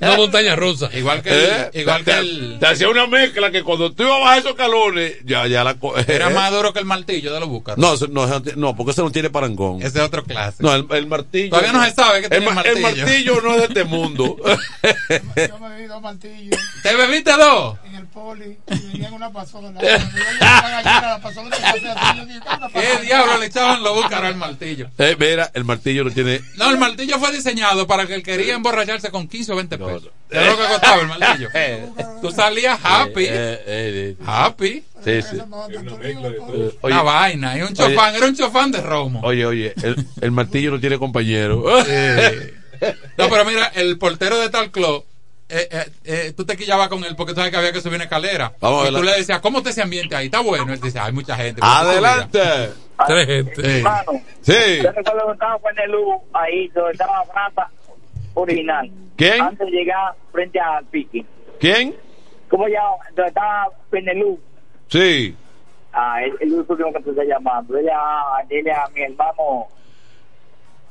Una montaña rusa.
Igual que el,
Eh,
igual
te,
que el,
te hacía una mezcla que cuando tú ibas a bajar esos calones, ya, ya la...
era
eh.
más duro que el martillo de los búcaros.
No, no, no, porque ese no tiene parangón.
Ese es otro clase.
No, el, el martillo.
Todavía no se sabe que
el,
tiene
ma-
martillo.
el martillo no es de este mundo. (laughs)
Yo me bebí dos martillos
¿Te bebiste dos?
En el poli y venía en una pasola. ¿qué
diablo le echaban los búcaros al martillo?
Eh, mira, el martillo no tiene.
No, el martillo fue diseñado para que él quería emborracharse con 15 o 20 pesos. ¿Sabes lo que costaba el martillo? Tú salías happy.
Eh, eh,
Happy.
Sí, sí.
Una vaina. Y un chofán. Era un chofán de romo.
Oye, oye, el, el martillo no tiene compañero. (laughs)
No, pero mira, el portero de tal club. Eh, eh, eh, tú te quillabas con él porque tú sabes que había que subir una escalera.
Vamos
y tú le decías, ¿cómo te ese ambiente ahí? Está bueno. Él dice, hay mucha gente.
Adelante.
Tres gente.
Sí.
Hermano,
Sí.
yo recuerdo que estaba en el ahí, donde estaba Brata original.
¿Quién?
Antes de llegar frente al Piqui.
¿Quién?
¿Cómo ya? Donde estaba Penelú.
Sí.
Ah, el, el último que te está llamando. Ella, dile a mi hermano.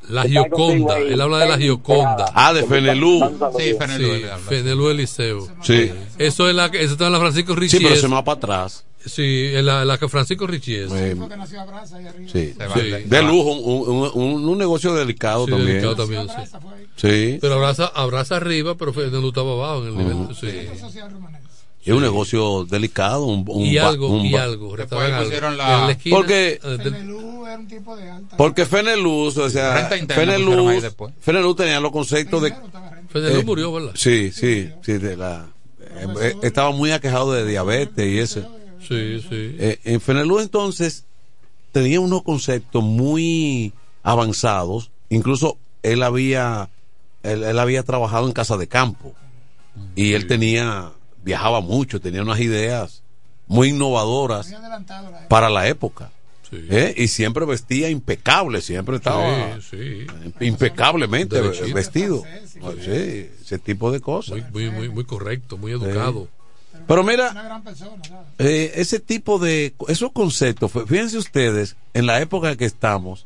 La Gioconda. Él habla de la Gioconda.
Ah, de Fenelú.
Sí, Fenelú.
Sí, Eliseo.
Sí.
Eso es la que, eso está en la Francisco
Sí,
Richie.
pero se me va para atrás.
Sí, en la, la que Francisco Richie es.
Porque nació Abraza ahí arriba.
sí. Sí. De lujo, un, un- un- un negocio delicado
Sí,
también.
delicado también, sí.
Sí.
Pero abraza, abraza arriba, pero Fenelú estaba abajo en el nivel. Sí.
Es un negocio delicado. Un, un
Y algo,
un
y algo.
Pusieron
algo.
la-
la esquina,
Porque-
eh,
Fenelú era un tipo de alta.
Porque Feneluz, o sea, Feneluz,
después.
Feneluz tenía los conceptos de.
Fenelú
Eh,
murió, ¿verdad?
Sí, sí, sí, de la. eh, estaba muy aquejado de diabetes y eso.
Sí, sí.
Eh, en Fenelú entonces tenía unos conceptos muy avanzados. Incluso él había, él, él había trabajado en casa de campo y él tenía, viajaba mucho, tenía unas ideas muy innovadoras
Muy adelantado la época.
para la época.
Sí.
¿eh? Y siempre vestía impecable, siempre estaba
Sí, sí.
impecablemente
Derechito.
vestido.
Francés, sí.
Sí, ese tipo de cosas.
Muy, muy, muy, muy correcto, muy educado.
Pero mira,
Una gran persona, ¿sabes?
eh, ese tipo de esos conceptos, fí- fíjense ustedes en la época en que estamos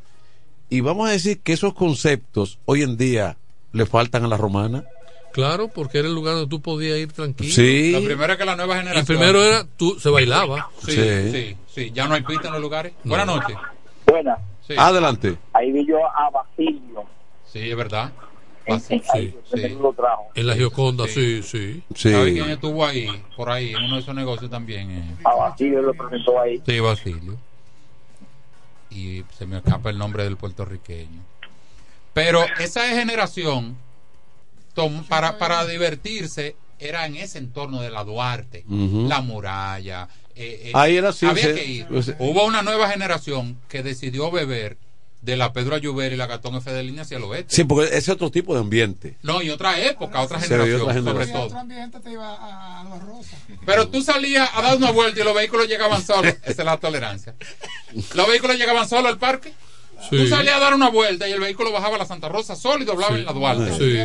y vamos a decir que esos conceptos hoy en día le faltan a la romana.
Claro, porque era el lugar donde tú podías ir tranquilo.
Sí.
Lo primero es que la nueva
Y
generación.
primero era, tú, se bailaba.
Sí,
Sí.
sí, sí, Ya no hay pista en los lugares.
No.
Buenas noches.
Buena.
Sí.
Adelante.
Ahí vi yo a Basilio.
Sí, es verdad.
Sí,
Sí,
sí. lo trajo.
En la Gioconda, sí, sí.
Sí.
¿Sabe quién estuvo ahí? Por ahí, en uno de esos negocios también. eh?
A Basilio lo presentó ahí.
Sí, Basilio. Y se me escapa el nombre del puertorriqueño. Pero esa generación, tom- para, para divertirse, era en ese entorno de la Duarte, la muralla. eh, eh,
Ahí era así,
Había
se-
que ir.
pues,
Hubo una nueva generación que decidió beber de la Pedro Ayuber y la Gastón F. de Línea hacia el oeste.
Sí, porque ese es otro tipo de ambiente.
No, y otra época, otra
Sí,
generación,
otra
sobre todo.
Otro ambiente te iba a, a los rosas.
Pero tú salías a dar una vuelta y los vehículos llegaban solos. Esa es la tolerancia. Los vehículos llegaban solos al parque.
Sí.
Tú salías a dar una vuelta y el vehículo bajaba a la Santa Rosa solo y doblaba en la Duarte.
Sí.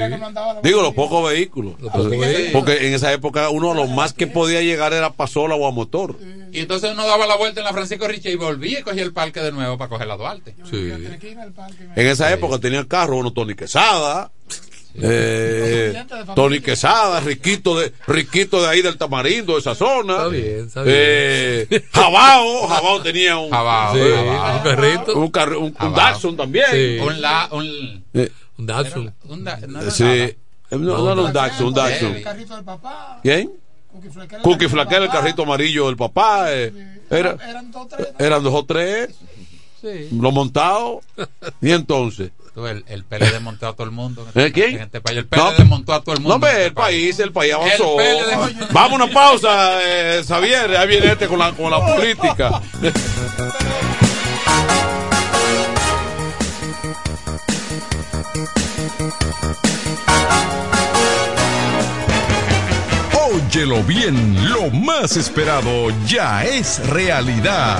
Digo, los pocos vehículos.
pocos vehículos.
Porque en esa época uno lo más que podía llegar era pasola o a motor.
Y entonces uno daba la vuelta en la Francisco Riche y volvía y cogía el parque de nuevo para coger la Duarte.
Sí. En esa época tenían carro uno Tony Quesada. Eh, Tony Quesada, riquito de riquito de ahí del Tamarindo, de esa zona.
Está bien, está bien.
Eh, Jabao, Jabao tenía un,
Jabao,
Sí,
Jabao.
un carrito.
un. Datsun también.
Sí.
Un la, un,
Eh,
Un Datsun.
un da- no era
sí. Eh, No, un Datsun, un Datsun.
El carrito del papá.
¿Quién?
Cookie Flaquera,
el
papá.
carrito amarillo del papá. eh, era,
Eran dos, tres.
eran dos o tres.
Sí.
Lo montado. (laughs) Y entonces.
Tú, el, el PLD montó a todo el mundo.
¿Eh, quién?
Este país. El
No,
PLD montó a todo el mundo.
No, el país, el país avanzó.
El PLD.
Vamos a una pausa, eh, Xavier. Ahí viene este con la, con la política.
Óyelo bien, lo más esperado ya es realidad.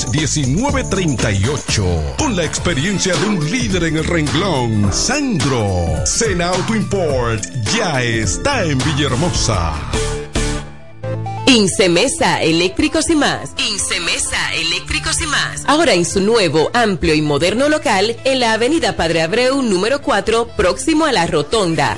1938. Con la experiencia de un líder en el renglón, Sandro. Sena Auto Import ya está en Villahermosa.
Incemesa Eléctricos y más. Incemesa Eléctricos y más. Ahora en su nuevo, amplio y moderno local en la Avenida Padre Abreu número 4, próximo a la Rotonda.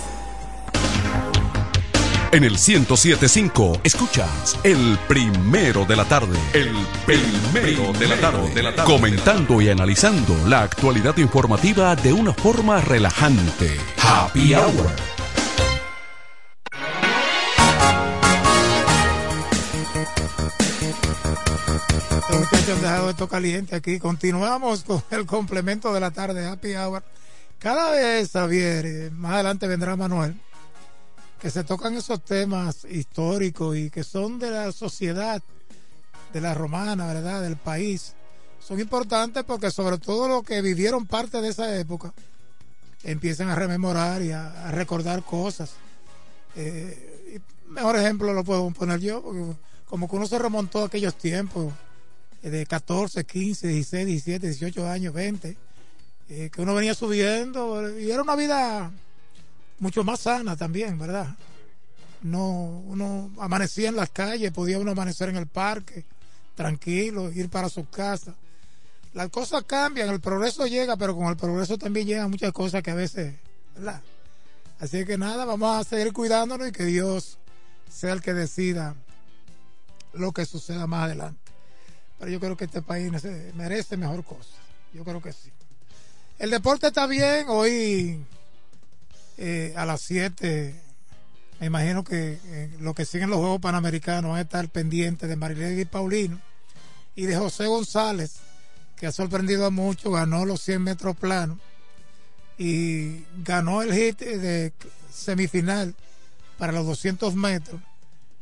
En el 1075 escuchas el primero de la tarde. El primero de la tarde. Comentando y analizando la actualidad informativa de una forma relajante. Happy Hour.
Muchachos han dejado esto caliente aquí. Continuamos con el complemento de la tarde, Happy Hour. Cada vez, Javier, más adelante vendrá Manuel, que se tocan esos temas históricos y que son de la sociedad, de la romana, ¿verdad? Del país. Son importantes porque sobre todo los que vivieron parte de esa época empiezan a rememorar y a, recordar cosas. Eh, mejor ejemplo lo puedo poner yo, porque como que uno se remontó a aquellos tiempos eh, de 14, 15, 16, 17, 18 años, 20, eh, que uno venía subiendo y era una vida mucho más sana también, ¿verdad? No, uno amanecía en las calles, podía uno amanecer en el parque, tranquilo, ir para su casa. Las cosas cambian, el progreso llega, pero con el progreso también llegan muchas cosas que a veces, ¿verdad? Así que nada, vamos a seguir cuidándonos y que Dios sea el que decida lo que suceda más adelante. Pero yo creo que este país merece mejor cosa. Yo creo que sí. El deporte está bien. Hoy eh, a las 7, me imagino que eh, los que siguen los Juegos Panamericanos van a estar pendientes de Marilegui Paulino y de José González, que ha sorprendido a muchos, ganó los 100 metros planos y ganó el hit de semifinal para los 200 metros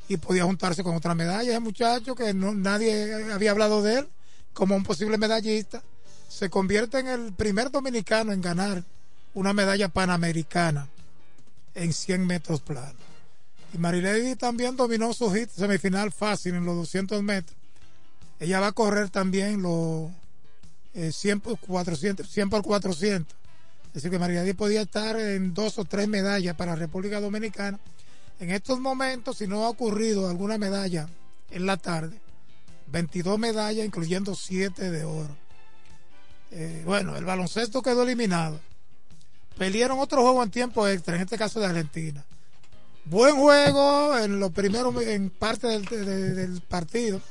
y podía juntarse con otra medalla. Ese muchacho que no, nadie había hablado de él como un posible medallista, se convierte en el primer dominicano en ganar una medalla panamericana en 100 metros planos. Y Marilady también dominó su hit semifinal fácil en los 200 metros. Ella va a correr también los eh, 100 por 400, 100 por 400. Es decir, que Marilady podía estar en dos o tres medallas para República Dominicana. En estos momentos, si no ha ocurrido alguna medalla en la tarde, 22 medallas, incluyendo 7 de oro. Eh, bueno, el baloncesto quedó eliminado. Pelearon otro juego en tiempo extra, en este caso de Argentina. Buen juego en los primeros, en parte del, de- del partido,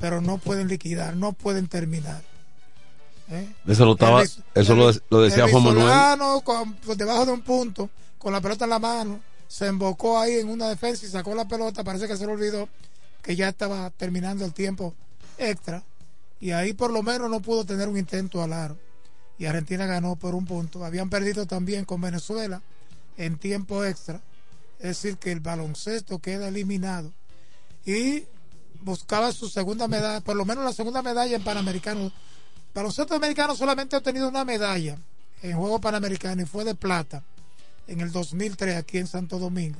pero no pueden liquidar, no pueden terminar. ¿Eh?
Eso lo, estaba,
El
eso
el
lo, decía
el
Juan Manuel.
Con- por debajo de un punto, con la pelota en la mano, se embocó ahí en una defensa y sacó la pelota. Parece que se le olvidó que ya estaba terminando el tiempo extra. Y ahí por lo menos no pudo tener un intento al aro. Y Argentina ganó por un punto. Habían perdido también con Venezuela en tiempo extra. Es decir, que el baloncesto queda eliminado. Y buscaba su segunda medalla, por lo menos la segunda medalla en Panamericanos. Baloncesto americano solamente ha obtenido una medalla en Juegos Panamericanos y fue de plata en el 2003 aquí en Santo Domingo.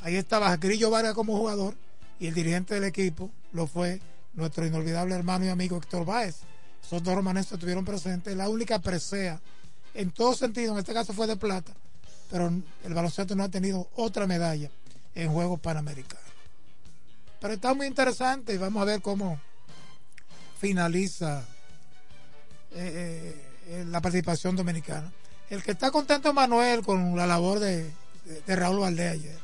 Ahí estaba Grillo Vargas como jugador y el dirigente del equipo lo fue nuestro inolvidable hermano y amigo Héctor Báez. Esos dos romanes estuvieron presentes. La única presea en todo sentido, en este caso fue de plata, pero el baloncesto no ha tenido otra medalla en Juegos Panamericanos. Pero está muy interesante y vamos a ver cómo finaliza eh, eh, la participación dominicana. El que está contento Manuel con la labor de, de- de Raúl Valdés ayer.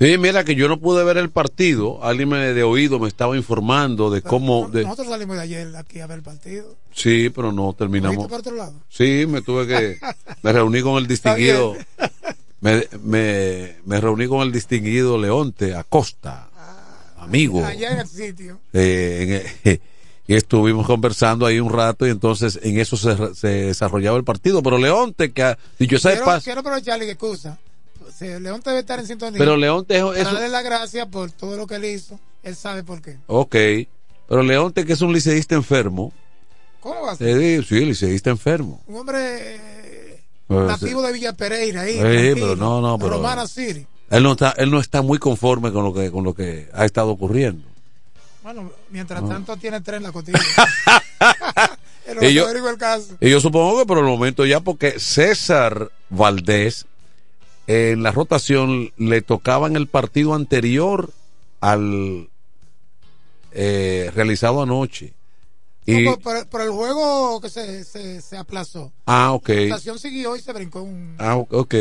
Sí, mira que yo no pude ver el partido. Alguien me de oído me estaba informando de cómo. De,
Nosotros salimos de ayer aquí a ver el partido.
sí, pero no terminamos.
¿Fuiste por otro lado?
Sí, me tuve que. Me reuní con el (laughs) distinguido. Me, me, me reuní con el distinguido Leonte Acosta, amigo.
Allá en el sitio.
Eh, en- (laughs) y estuvimos conversando ahí un rato y entonces en eso se, se desarrollaba el partido. Pero Leonte, que ha dicho esa
Quiero, quiero aprovecharle que excusa. León debe estar en sintonía.
Pero es-
Para
eso-
darle las gracias por todo lo que él hizo. Él sabe por qué.
Ok. Pero Leonte, que es un liceísta enfermo.
¿Cómo va a ser?
sí, liceísta enfermo.
Un hombre eh,
Pues,
nativo de Villa Pereira ahí.
Sí, pero no, no, pero-
Romana City.
Él no está, él no está muy conforme con lo que, con lo que ha estado ocurriendo.
Bueno, mientras
No.
tanto tiene tren la cotilla. (laughs) (laughs)
Y yo-
el caso.
Y yo supongo que por el momento ya, porque César Valdés en la rotación le tocaba en el partido anterior al eh, realizado anoche. Y,
No, por, el juego que se, se, se aplazó.
ah, ok.
La estación siguió y se brincó un.
Ah, ok.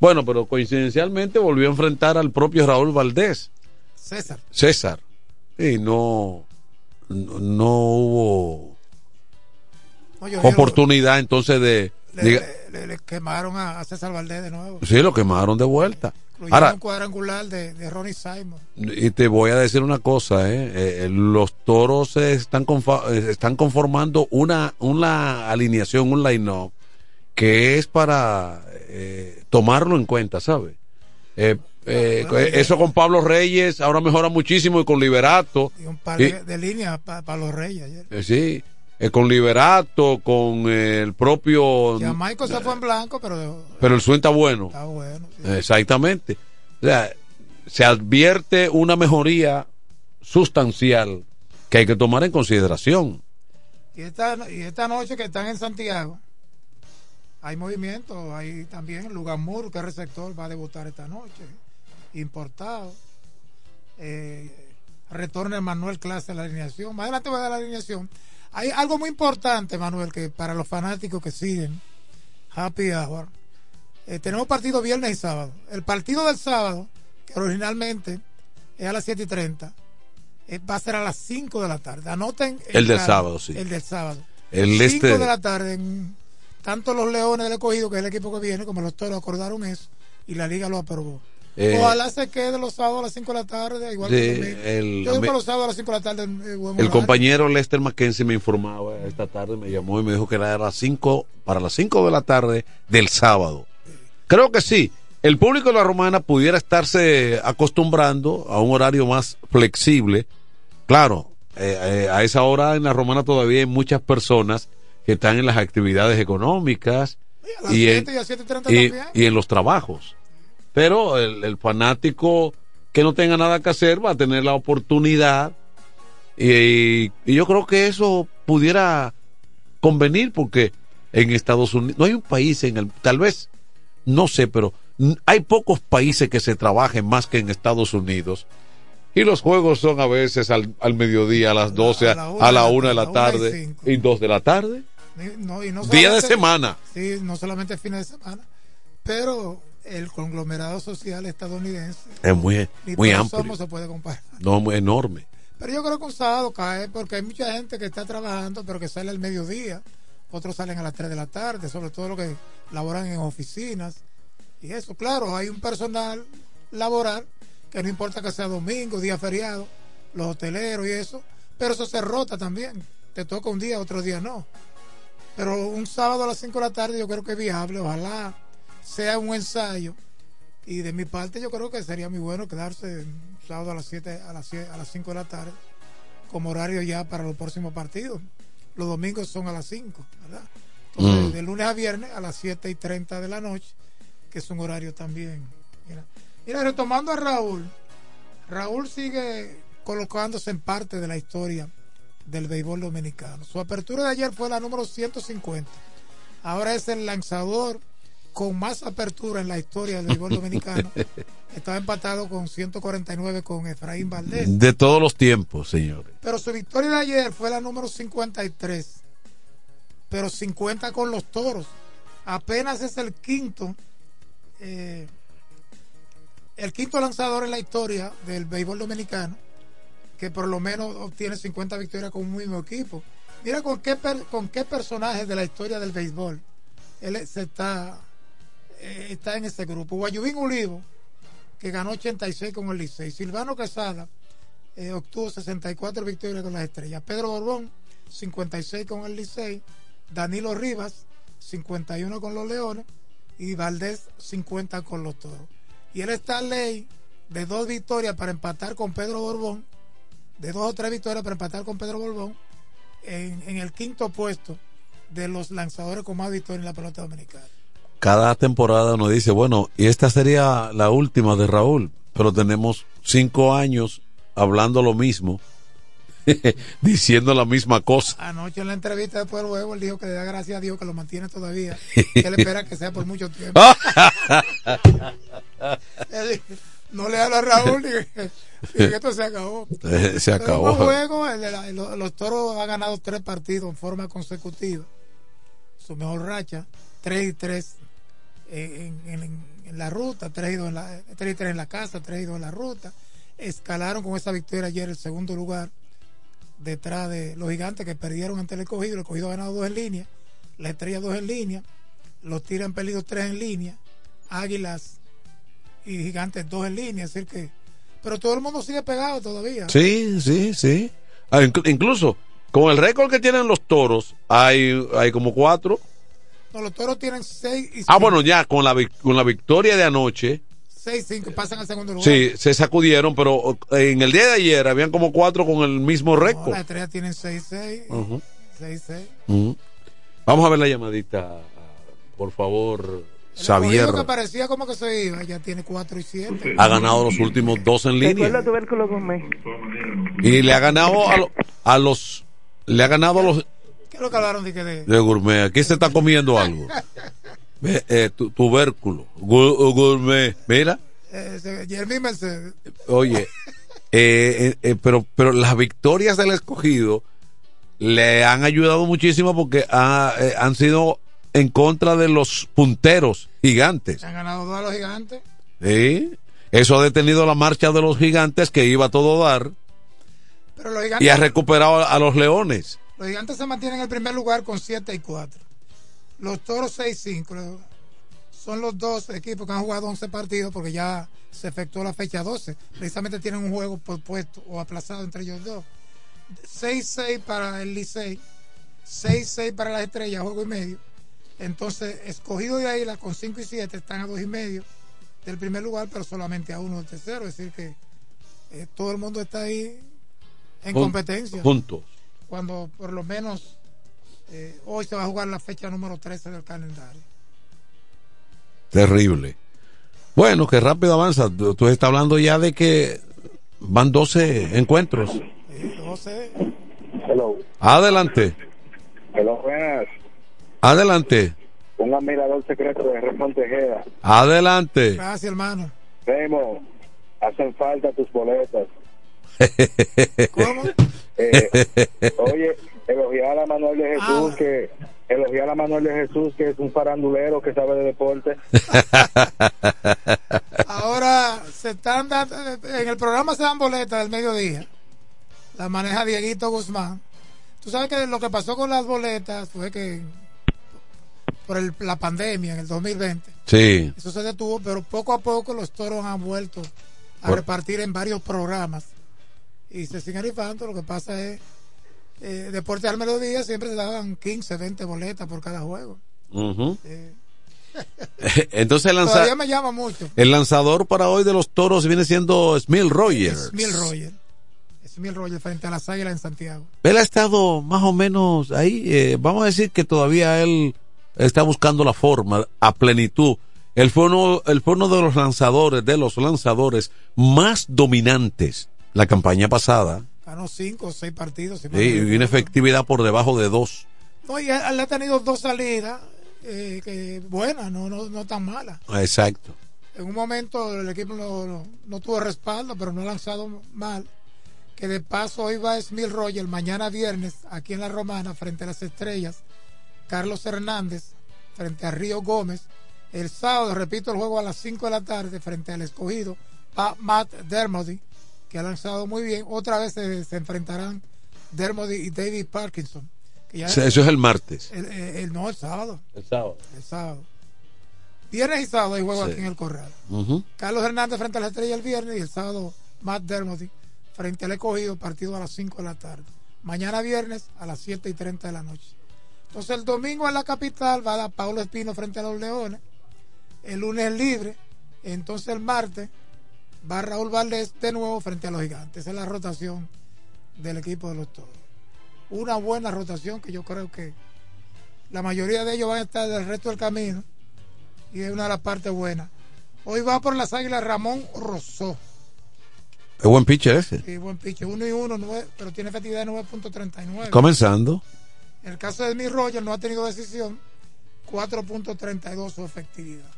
Bueno, pero coincidencialmente volvió a enfrentar al propio Raúl Valdés.
César.
César. Y no, no, no hubo
No, yo vi
oportunidad entonces de...
Le,
diga-
le- le- le quemaron a, César Valdés de nuevo.
sí, lo quemaron de vuelta. Ahora,
un cuadrangular de, de Ronnie Simon.
y te voy a decir una cosa, ¿eh? Eh, los toros están, eh, están conformando una, una alineación, un line-up, que es para eh, tomarlo en cuenta, ¿sabes? Eh, eso con Pablo Reyes ahora mejora muchísimo y con Liberato.
Y un par
Y-
de, de líneas para los Reyes ayer.
sí, eh, con Liberato, con eh, el propio...
Michael se fue en blanco, pero
Pero el swing está bueno.
está bueno. sí.
Exactamente. O sea, se advierte una mejoría sustancial que hay que tomar en consideración.
Y esta, y esta noche que están en Santiago, hay movimiento. Hay también Lugamur, que es receptor, va a debutar esta noche. Importado. Eh, retorna Manuel Clase a la alineación. Más adelante voy a dar la alineación. Hay algo muy importante, Manuel, que para los fanáticos que siguen Happy Hour. eh, tenemos partido viernes y sábado. El partido del sábado, que originalmente es a las 7 y 30, eh, va a ser a las 5 de la tarde. Anoten.
El del sábado, sí.
El del sábado.
El
5
este-
de la tarde en tanto los Leones del Escogido, que es el equipo que viene, como los Toros acordaron eso y la liga lo aprobó.
Eh,
Ojalá se quede los sábados a las 5 de la tarde, igual que el Yo digo los sábados a las 5 de la tarde. eh,
El compañero Lester Mackenzie me informaba esta tarde, me llamó y me dijo que era a las 5, para las 5 de la tarde del sábado. Creo que sí. El público de la romana pudiera estarse acostumbrando a un horario más flexible. Claro, eh, a esa hora en la romana todavía hay muchas personas que están en las actividades económicas
A las
y en,
7 y a 7 y 30
y-
también.
y en los trabajos. Pero el, el fanático que no tenga nada que hacer va a tener la oportunidad y, y yo creo que eso pudiera convenir porque en Estados Unidos no hay un país en el tal vez no sé pero hay pocos países que se trabajen más que en Estados Unidos y los juegos son a veces al, al mediodía a las 12 a,
la una
a la
de la-
una de la
a la una y
tarde
cinco.
y dos de la tarde
Y no- y no
Día de semana.
Sí, no solamente fines de semana, pero el conglomerado social estadounidense
es muy muy amplio
somos se puede comparar.
no muy enorme
Pero yo creo que un sábado cae porque hay mucha gente que está trabajando, pero que sale al mediodía. Otros salen a las 3 de la tarde, sobre todo los que laboran en oficinas. Y eso, claro, hay un personal laboral que no importa que sea domingo, día feriado, los hoteleros y eso, pero eso se rota también. Te toca un día, otro día no. Pero un sábado a las 5 de la tarde yo creo que es viable, ojalá sea un ensayo. Y de mi parte yo creo que sería muy bueno quedarse un sábado a las 7, a las 7, a las 5 de la tarde como horario ya para los próximos partidos. Los domingos son a las 5, ¿verdad? Entonces,
Mm.
de lunes a viernes a las 7 y 30 de la noche, que es un horario también. Mira, Mira, retomando a Raúl, Raúl sigue colocándose en parte de la historia del béisbol dominicano. Su apertura de ayer fue la número 150. Ahora es el lanzador con más apertura en la historia del béisbol dominicano. (laughs) Estaba empatado con 149 con Efraín Valdés.
de todos los tiempos señores
Pero su victoria de ayer fue la número 53. Pero 50 con los toros. Apenas es el quinto. eh, el quinto lanzador en la historia del béisbol dominicano. Que por lo menos obtiene 50 victorias con un mismo equipo. Mira con qué, per- con qué personaje de la historia del béisbol él se está, eh, está en ese grupo. Guayubín Olivo, que ganó 86 con el Licey. Silvano Quesada, eh, obtuvo 64 victorias con las estrellas. Pedro Borbón, 56 con el Licey. Danilo Rivas, 51 con los Leones. Y Valdés, 50 con los Toros. Y él está ley de dos victorias para empatar con Pedro Borbón. De dos o tres victorias para empatar con Pedro Borbón. En, en el quinto puesto de los lanzadores con más victorias en la pelota dominicana.
Cada temporada nos dice, bueno, y esta sería la última de Raúl, pero tenemos cinco años hablando lo mismo, (laughs) diciendo la misma cosa.
Anoche en la entrevista después del juego, él dijo que le da gracias a Dios que lo mantiene todavía. que él espera que sea por mucho tiempo. (laughs) No le habla a Raúl ni que, esto se acabó.
Eh, se acabó.
juego, el la- los, los toros han ganado tres partidos en forma consecutiva. Su mejor racha, 3 y 3 en, la ruta, 3 y 2 en la, 3 y 3 en la casa, 3 y 2 en la ruta. Escalaron con esa victoria ayer el segundo lugar detrás de los gigantes que perdieron ante el escogido. El escogido ha ganado dos en línea, la estrella dos en línea, los tigres han perdido tres en línea, águilas y gigantes dos en línea, es decir que. Pero todo el mundo sigue pegado todavía.
Sí, sí, sí. Ah, inclu- incluso con el récord que tienen los toros, hay, hay como cuatro.
No, los toros tienen 6 y
Ah, bueno, ya con la, con la victoria de anoche,
6 5 pasan al segundo lugar.
sí, se sacudieron, pero en el día de ayer habían como cuatro con el mismo
No,
récord.
las estrellas tienen 6 6
Ujú.
6 6
Ujú. Vamos a ver la llamadita, por favor, Xavier.
que parecía como que se iba, ya tiene 4 y 7.
Ha ganado los últimos dos en línea. Y le ha ganado a, lo- a los. Le ha ganado a los
¿Qué es lo que hablaron de que de.?
de gourmet. Aquí se está comiendo algo. (laughs) Eh, tu- tubérculo. Gu- Gourmet. Mira.
Eh, Jeremy Mercedes.
Oye. eh, eh, eh, pero, pero las victorias del escogido le han ayudado muchísimo porque ha- eh, han sido en contra de los punteros gigantes.
Se han ganado dos a los gigantes.
¿sí? Eso ha detenido la marcha de los gigantes que iba a todo dar
Pero los
y
gigantes,
ha recuperado a los leones.
Los gigantes se mantienen en el primer lugar con 7 y 4. Los toros 6-5 son los dos equipos que han jugado 11 partidos porque ya se efectuó la fecha 12. Precisamente tienen un juego pospuesto o aplazado entre ellos dos. 6-6 para el Licey, 6-6 para las estrellas, juego y medio. Entonces, escogido de ahí, con 5 y 7 están a 2 y medio del primer lugar, pero solamente a uno del tercero. Es decir, que eh, todo el mundo está ahí en
Jun-
competencia.
Juntos.
Cuando por lo menos eh, hoy se va a jugar la fecha número 13 del calendario.
Terrible. Bueno, que rápido avanza. Tú, tú estás hablando ya de que van 12 encuentros.
Eh, 12.
Hello.
Adelante.
Hello, buenas.
Adelante.
Un admirador secreto de Raymond Tejeda.
Adelante.
Gracias, hermano.
Raymond, hacen falta tus boletas.
¿Cómo?
Eh, (laughs) oye, elogiar a Manuel de Jesús, que elogiar a Manuel de Jesús, que es un farandulero que sabe de deporte. (laughs)
Ahora se están dando, en el programa se dan boletas del mediodía. La maneja Dieguito Guzmán. Tú sabes que lo que pasó con las boletas fue que por el- la pandemia en el 2020,
Sí.
eso se detuvo, pero poco a poco los toros han vuelto a
Por-
repartir en varios programas y se siguen rifando. Lo que pasa es, eh, Deportes al Mediodía siempre se daban 15, 20 boletas por cada juego.
Ujú. (laughs) Entonces el, lanza-
me llama mucho.
el lanzador para hoy de los toros viene siendo Smil Rogers.
Smil Roger. Smil Roger frente a las Águilas en Santiago.
Él ha estado más o menos ahí. eh, vamos a decir que todavía él está buscando la forma a plenitud. Él fue uno, él fue uno de los lanzadores, de los lanzadores más dominantes la campaña pasada.
Ganó cinco o seis partidos. si
Sí, y una efectividad por debajo de dos.
No, y él, ha tenido dos salidas eh, que buenas, no, no, no tan malas.
Exacto.
En un momento el equipo no, no- no tuvo respaldo, pero no ha lanzado mal. Que de paso hoy va Smil Roger, mañana viernes, aquí en la Romana, frente a las estrellas. Carlos Hernández, frente a Río Gómez. El sábado, repito, el juego a las 5 de la tarde, frente al escogido, Pa- Matt Dermody, que ha lanzado muy bien. Otra vez se, se enfrentarán Dermody y David Parkinson. que ya-
Eso eso es el martes.
el, el- el- no, el sábado.
El sábado.
El sábado. Viernes y sábado hay juego
Sí.
aquí en el Corral. Carlos Hernández frente a la estrella el viernes y el sábado Matt Dermody frente al escogido, partido a las 5 de la tarde. Mañana viernes a las 7 y 30 de la noche. Entonces el domingo en la capital va a dar Paulo Espino frente a los Leones. El lunes es libre. Entonces el martes va Raúl Valdés de nuevo frente a los gigantes. Esa es la rotación del equipo de los toros. Una buena rotación que yo creo que la mayoría de ellos van a estar del resto del camino y es una de las partes buenas. Hoy va por las águilas Ramón Rosó.
Es buen pitcher ese.
Sí, buen pitch, uno y uno, nueve, pero tiene efectividad de 9.39.
Comenzando.
En el caso de mi Roger no ha tenido decisión, 4.32 su efectividad.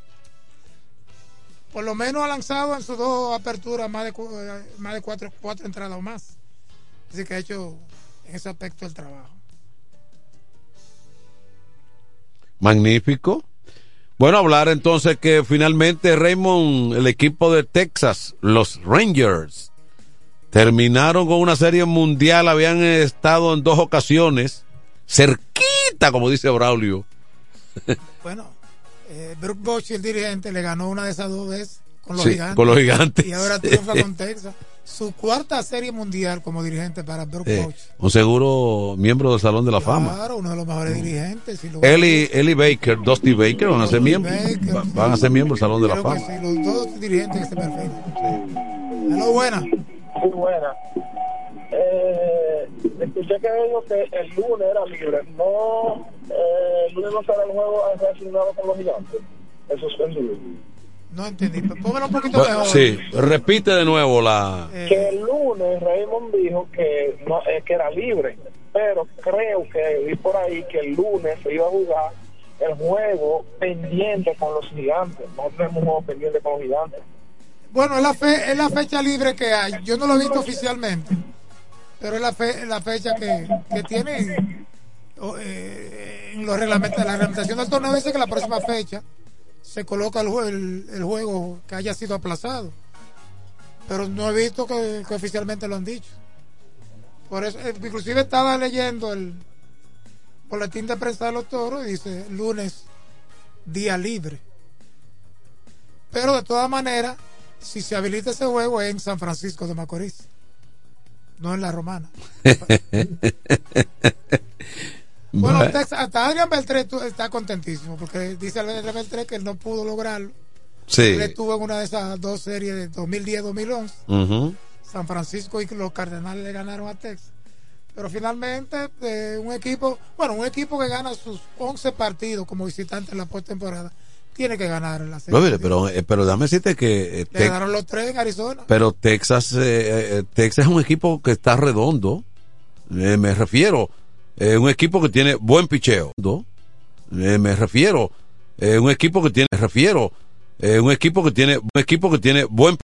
Por lo menos ha lanzado en sus dos aperturas más de, eh, más de cuatro, cuatro entradas o más. Así que ha hecho en ese aspecto el trabajo.
Magnífico. Bueno, hablar entonces que finalmente Raymond, el equipo de Texas, los Rangers, terminaron con una serie mundial, habían estado en dos ocasiones, cerquita, como dice Braulio.
Bueno, eh, Brooke Bosch, el dirigente, le ganó una de esas dos veces con los
Sí,
gigantes.
con los gigantes.
Y ahora triunfa con Texas. Su cuarta serie mundial como dirigente para Brooke
Eh,
Bosch.
un seguro miembro del Salón de la Fama.
Claro, uno de los mejores dirigentes. y lo-
él y Baker, Dusty Baker, van a ser miembros. va- Van a ser miembros del Salón de la Fama.
sí, los dos dirigentes que se perfecten. Hello, buena.
Muy buena. Eh, escuché que dijo que el lunes era libre. No, eh, el lunes no será el juego relacionado con los gigantes. Eso es suspendido.
No entendí. pero Póngalo un poquito mejor.
Sí, repite de nuevo la...
Que el lunes Raymond dijo que no eh, que era libre, pero creo que vi por ahí que el lunes se iba a jugar el juego pendiente con los gigantes. No tenemos un juego pendiente con los gigantes.
Bueno, es la, fe, es la fecha libre que hay. Yo no lo he visto oficialmente, pero es la, fe, la fecha que, que tiene o, eh, en los reglamentos. La reglamentación del torneo dice que la próxima fecha se coloca el, el, juego que haya sido aplazado. Pero no he visto que, oficialmente lo han dicho. Por eso, eh, inclusive estaba leyendo el boletín de prensa de los toros dice lunes día libre. Pero de todas maneras, si se habilita ese juego es en San Francisco de Macorís, no en la Romana. (laughs) Bueno, hasta Adrián Beltré está contentísimo porque dice Adrián Beltré que él no pudo lograrlo.
Sí.
Él estuvo en una de esas dos series de 2010-2011.
Ujú.
San Francisco y los Cardenales le ganaron a Texas. Pero finalmente, eh, un equipo, bueno, un equipo que gana sus 11 partidos como visitante en la postemporada, tiene que ganar en la serie.
No, mire, pero, eh, pero dame decirte que eh,
Le ganaron los tres en Arizona.
pero Texas eh, eh, Texas es un equipo que está redondo Eh, me refiero un equipo que tiene buen picheo me refiero un equipo que tiene me refiero un equipo que tiene un equipo que tiene buen